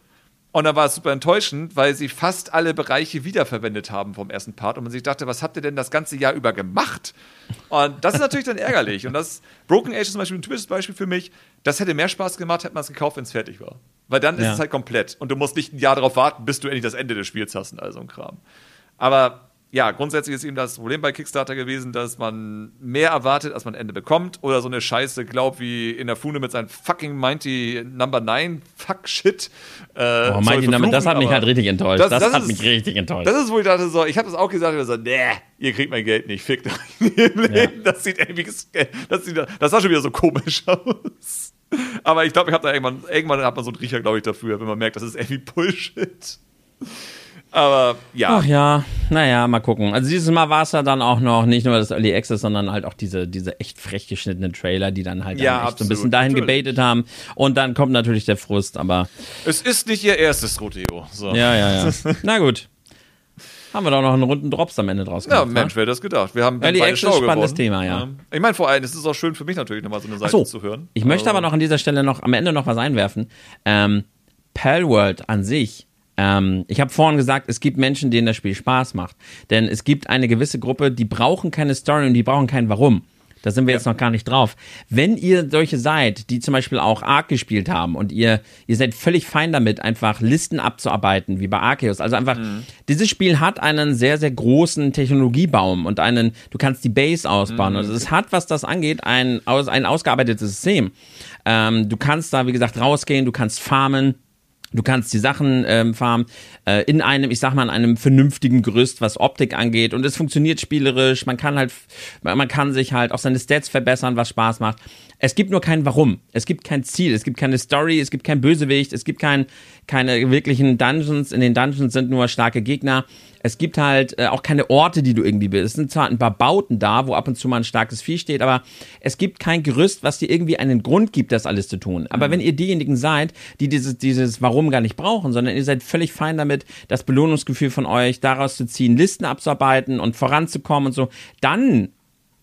Und dann war es super enttäuschend, weil sie fast alle Bereiche wiederverwendet haben vom ersten Part und man sich dachte, was habt ihr denn das ganze Jahr über gemacht? Und das ist natürlich dann ärgerlich. Und das Broken Age ist zum Beispiel ein typisches Beispiel für mich. Das hätte mehr Spaß gemacht, hätte man es gekauft, wenn es fertig war. Weil dann ja. ist es halt komplett. Und du musst nicht ein Jahr darauf warten, bis du endlich das Ende des Spiels hast und all so ein Kram. Aber ja, grundsätzlich ist eben das Problem bei Kickstarter gewesen, dass man mehr erwartet, als man Ende bekommt, oder so eine Scheiße glaubt wie in der Fune mit seinem fucking Mighty Number 9 Fuck Shit. Äh, oh, Mighty Number, das hat mich halt richtig enttäuscht. Das, das, das hat ist, mich richtig enttäuscht. Das ist, wo ich dachte, so, ich habe das auch gesagt, ich so, nee, ihr kriegt mein Geld nicht, fickt euch ja. Das sieht irgendwie, das, sieht, das sah schon wieder so komisch aus. Aber ich glaube, ich habe da irgendwann, irgendwann hat man so einen Riecher, glaube ich, dafür, wenn man merkt, das ist irgendwie Bullshit. Aber ja. Ach ja, naja, mal gucken. Also dieses Mal war es ja dann auch noch nicht nur das Early Access, sondern halt auch diese, diese echt frech geschnittenen Trailer, die dann halt ja, dann so ein bisschen dahin natürlich. gebetet haben. Und dann kommt natürlich der Frust, aber. Es ist nicht ihr erstes Rodeo. So. Ja, ja, ja. Na gut. Haben wir doch noch einen runden Drops am Ende draus gemacht. Ja, Mensch, wer hätte das gedacht? Wir haben Early Access ist spannendes Thema, ja. Ich meine, vor allem, es ist auch schön für mich natürlich nochmal so eine Seite so, zu hören. Ich möchte also. aber noch an dieser Stelle noch am Ende noch was einwerfen. Ähm, Palworld an sich ähm, ich habe vorhin gesagt, es gibt Menschen, denen das Spiel Spaß macht. Denn es gibt eine gewisse Gruppe, die brauchen keine Story und die brauchen kein Warum. Da sind wir jetzt noch gar nicht drauf. Wenn ihr solche seid, die zum Beispiel auch Ark gespielt haben und ihr, ihr seid völlig fein damit, einfach Listen abzuarbeiten, wie bei Arceus. Also einfach, mhm. dieses Spiel hat einen sehr, sehr großen Technologiebaum und einen, du kannst die Base ausbauen. Mhm. Also es hat, was das angeht, ein, ein ausgearbeitetes System. Ähm, du kannst da, wie gesagt, rausgehen, du kannst farmen Du kannst die Sachen ähm, farmen äh, in einem, ich sag mal, in einem vernünftigen Gerüst, was Optik angeht. Und es funktioniert spielerisch. Man kann halt, man kann sich halt auch seine Stats verbessern, was Spaß macht. Es gibt nur kein Warum. Es gibt kein Ziel. Es gibt keine Story. Es gibt kein Bösewicht. Es gibt kein, keine wirklichen Dungeons. In den Dungeons sind nur starke Gegner. Es gibt halt äh, auch keine Orte, die du irgendwie bist. Es sind zwar ein paar Bauten da, wo ab und zu mal ein starkes Vieh steht, aber es gibt kein Gerüst, was dir irgendwie einen Grund gibt, das alles zu tun. Aber mhm. wenn ihr diejenigen seid, die dieses, dieses Warum gar nicht brauchen, sondern ihr seid völlig fein damit, das Belohnungsgefühl von euch daraus zu ziehen, Listen abzuarbeiten und voranzukommen und so, dann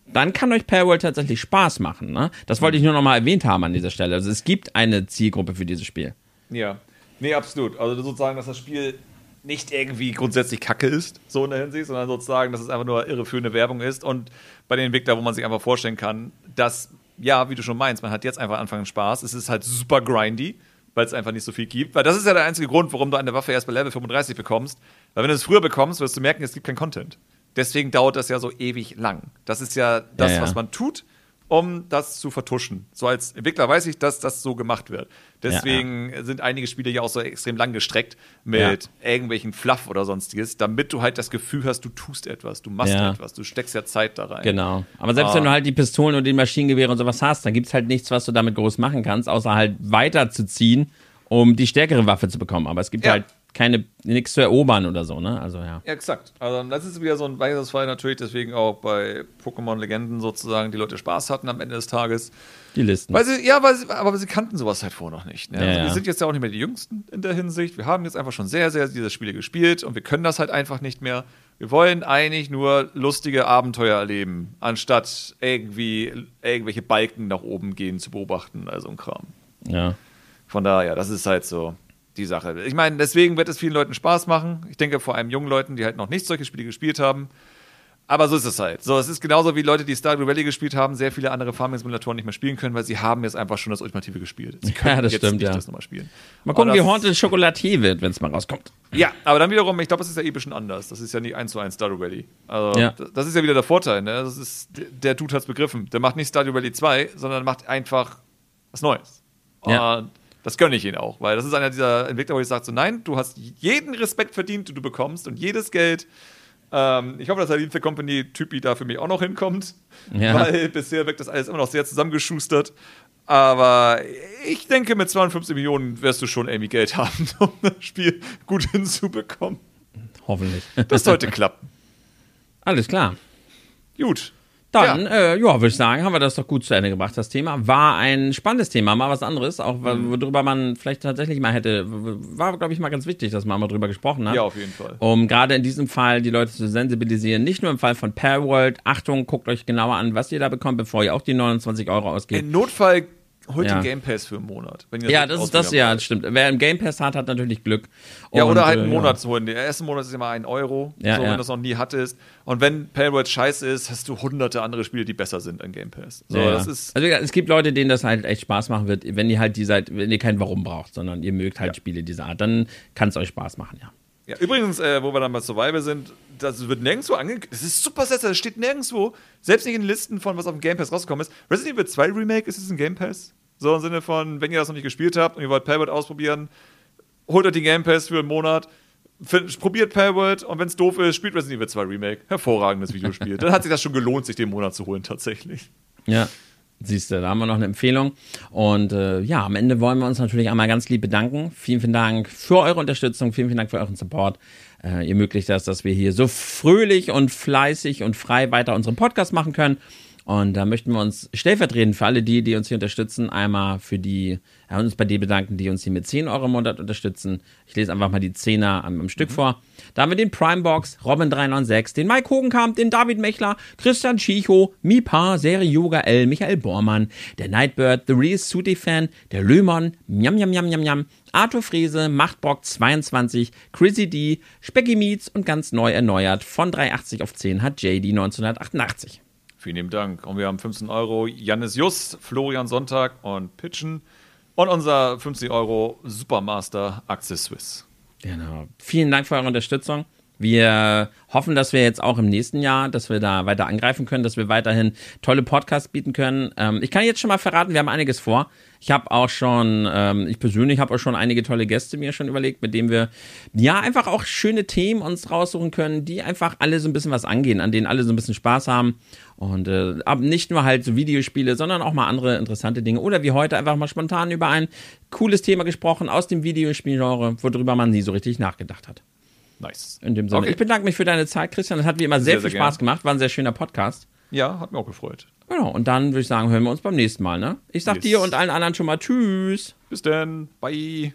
dann kann euch Parallel tatsächlich Spaß machen. Ne? Das wollte ich nur noch mal erwähnt haben an dieser Stelle. Also es gibt eine Zielgruppe für dieses Spiel. Ja, nee, absolut. Also sozusagen, dass das Spiel nicht irgendwie grundsätzlich kacke ist, so in der Hinsicht, sondern sozusagen, dass es einfach nur irreführende Werbung ist und bei den Entwicklern, wo man sich einfach vorstellen kann, dass, ja, wie du schon meinst, man hat jetzt einfach Anfang Spaß, es ist halt super grindy, weil es einfach nicht so viel gibt, weil das ist ja der einzige Grund, warum du eine Waffe erst bei Level 35 bekommst, weil wenn du es früher bekommst, wirst du merken, es gibt keinen Content. Deswegen dauert das ja so ewig lang. Das ist ja das, ja, ja. was man tut, um das zu vertuschen. So als Entwickler weiß ich, dass das so gemacht wird. Deswegen Ja, sind einige Spiele ja auch so extrem lang gestreckt mit irgendwelchen Fluff oder sonstiges, damit du halt das Gefühl hast, du tust etwas, du machst etwas, du steckst ja Zeit da rein. Genau. Aber selbst Ah. wenn du halt die Pistolen und die Maschinengewehre und sowas hast, dann gibt's halt nichts, was du damit groß machen kannst, außer halt weiterzuziehen, um die stärkere Waffe zu bekommen. Aber es gibt Ja. halt keine, nichts zu erobern oder so, ne? Also ja. Ja, exakt. Also das ist wieder so ein weiteres Fall natürlich, deswegen auch bei Pokémon Legenden sozusagen die Leute Spaß hatten am Ende des Tages. Die Listen. Weil sie, ja, weil sie, aber sie kannten sowas halt vorher noch nicht. Ne? Ja, also. Wir sind jetzt ja auch nicht mehr die Jüngsten in der Hinsicht. Wir haben jetzt einfach schon sehr, sehr diese Spiele gespielt und wir können das halt einfach nicht mehr. Wir wollen eigentlich nur lustige Abenteuer erleben, anstatt irgendwie irgendwelche Balken nach oben gehen zu beobachten, also ein Kram. ja. Von daher, das ist halt so die Sache. Ich meine, deswegen wird es vielen Leuten Spaß machen. Ich denke vor allem jungen Leuten, die halt noch nicht solche Spiele gespielt haben. Aber so ist es halt. So, es ist genauso wie Leute, die Stardew Valley gespielt haben, sehr viele andere Farming-Simulatoren nicht mehr spielen können, weil sie haben jetzt einfach schon das Ultimative gespielt. Sie können das jetzt stimmt, nicht ja. das nochmal spielen. Mal gucken, Und wie Haunted Chocolatier wird, wenn es mal rauskommt. Ja, aber dann wiederum, ich glaube, das ist ja eh ein bisschen anders. Das ist ja nicht eins zu eins Stardew Valley. Also, Ja. das- ist ja wieder der Vorteil, ne? Das ist, der Dude hat's begriffen. Der macht nicht Stardew Valley 2, sondern macht einfach was Neues. Ja. Das gönne ich ihn auch, weil das ist einer dieser Entwickler, wo ich sage so, nein, du hast jeden Respekt verdient, den du bekommst und jedes Geld. Ähm, ich hoffe, dass der Lead Company Typi da für mich auch noch hinkommt, Ja. weil bisher wirkt das alles immer noch sehr zusammengeschustert. Aber ich denke, mit 52 Millionen wirst du schon irgendwie Geld haben, um das Spiel gut hinzubekommen. Hoffentlich. Das sollte klappen. Alles klar. Gut. Dann, Ja. äh, ja, würde ich sagen, haben wir das doch gut zu Ende gebracht, das Thema. War ein spannendes Thema, mal was anderes, auch Mhm. worüber man vielleicht tatsächlich mal hätte, war, glaube ich, mal ganz wichtig, dass man mal drüber gesprochen hat. Ja, auf jeden Fall. Um gerade in diesem Fall die Leute zu sensibilisieren. Nicht nur im Fall von Palworld. Achtung, guckt euch genauer an, was ihr da bekommt, bevor ihr auch die 29 Euro ausgebt. Im Notfall holt Ja. den Game Pass für einen Monat. Ja, das ist das, ja, das stimmt. Wer einen Game Pass hat, hat natürlich Glück. Ja, Und, oder halt äh, einen Monat zu holen. Der erste Monat ist immer ein Euro, Ja, so, ja. wenn du das noch nie hattest. Und wenn Palworld scheiße ist, hast du hunderte andere Spiele, die besser sind an Game Pass. So, Ja, das ja. ist. also es gibt Leute, denen das halt echt Spaß machen wird, wenn ihr halt die seid, wenn ihr kein Warum braucht, sondern ihr mögt halt Ja. Spiele dieser Art, dann kann es euch Spaß machen, ja. Ja, übrigens, äh, wo wir dann bei Survival sind, das wird nirgendwo angekündigt. Das ist super seltsam, das steht nirgendwo. Selbst nicht in den Listen von, was auf dem Game Pass rausgekommen ist. Resident Evil 2 Remake, ist es ein Game Pass? So im Sinne von, wenn ihr das noch nicht gespielt habt und ihr wollt Palworld ausprobieren, holt euch den Game Pass für einen Monat. Find, probiert Palworld und wenn es doof ist, spielt Resident Evil 2 Remake. Hervorragendes Videospiel. Dann hat sich das schon gelohnt, sich den Monat zu holen, tatsächlich. Ja. Siehst du, da haben wir noch eine Empfehlung. Und äh, ja, am Ende wollen wir uns natürlich einmal ganz lieb bedanken. Vielen, vielen Dank für eure Unterstützung, vielen, vielen Dank für euren Support. Äh, ihr ermöglicht das, dass wir hier so fröhlich und fleißig und frei weiter unseren Podcast machen können. Und da möchten wir uns stellvertretend für alle die, die uns hier unterstützen, einmal für die, ja, uns bei dir bedanken, die uns hier mit 10 Euro im Monat unterstützen. Ich lese einfach mal die Zehner am, am Stück vor. Da haben wir den Primebox, Robin396, den Mike Hogenkamp, den David Mechler, Christian Schicho, Mipa, Serie Yoga L, Michael Bormann, der Nightbird, The Real Suti Fan, der Lömon, Njam Njam Njam Njam Njam, Arthur Frese, Machtbock 22, Chrissy D, Specky Meets und ganz neu erneuert von 380 auf 10 hat JD 1988. Vielen lieben Dank. Und wir haben 15 Euro Jannis Just, Florian Sonntag und Pitchen. Und unser 50 Euro Supermaster Axel Swiss. Genau. Vielen Dank für eure Unterstützung. Wir hoffen, dass wir jetzt auch im nächsten Jahr, dass wir da weiter angreifen können, dass wir weiterhin tolle Podcasts bieten können. Ähm, ich kann jetzt schon mal verraten, wir haben einiges vor. Ich habe auch schon, ähm, ich persönlich habe auch schon einige tolle Gäste mir schon überlegt, mit denen wir ja einfach auch schöne Themen uns raussuchen können, die einfach alle so ein bisschen was angehen, an denen alle so ein bisschen Spaß haben. Und äh, nicht nur halt so Videospiele, sondern auch mal andere interessante Dinge. Oder wie heute einfach mal spontan über ein cooles Thema gesprochen aus dem Videospielgenre, worüber man nie so richtig nachgedacht hat. Nice. In dem Sinne. Okay. Ich bedanke mich für deine Zeit, Christian. Das hat wie immer sehr, Sehr, viel sehr Spaß gern. gemacht. War ein sehr schöner Podcast. Ja, hat mir auch gefreut. Genau. Und dann würde ich sagen, hören wir uns beim nächsten Mal. Ne? Ich sag Yes. dir und allen anderen schon mal Tschüss. Bis dann. Bye.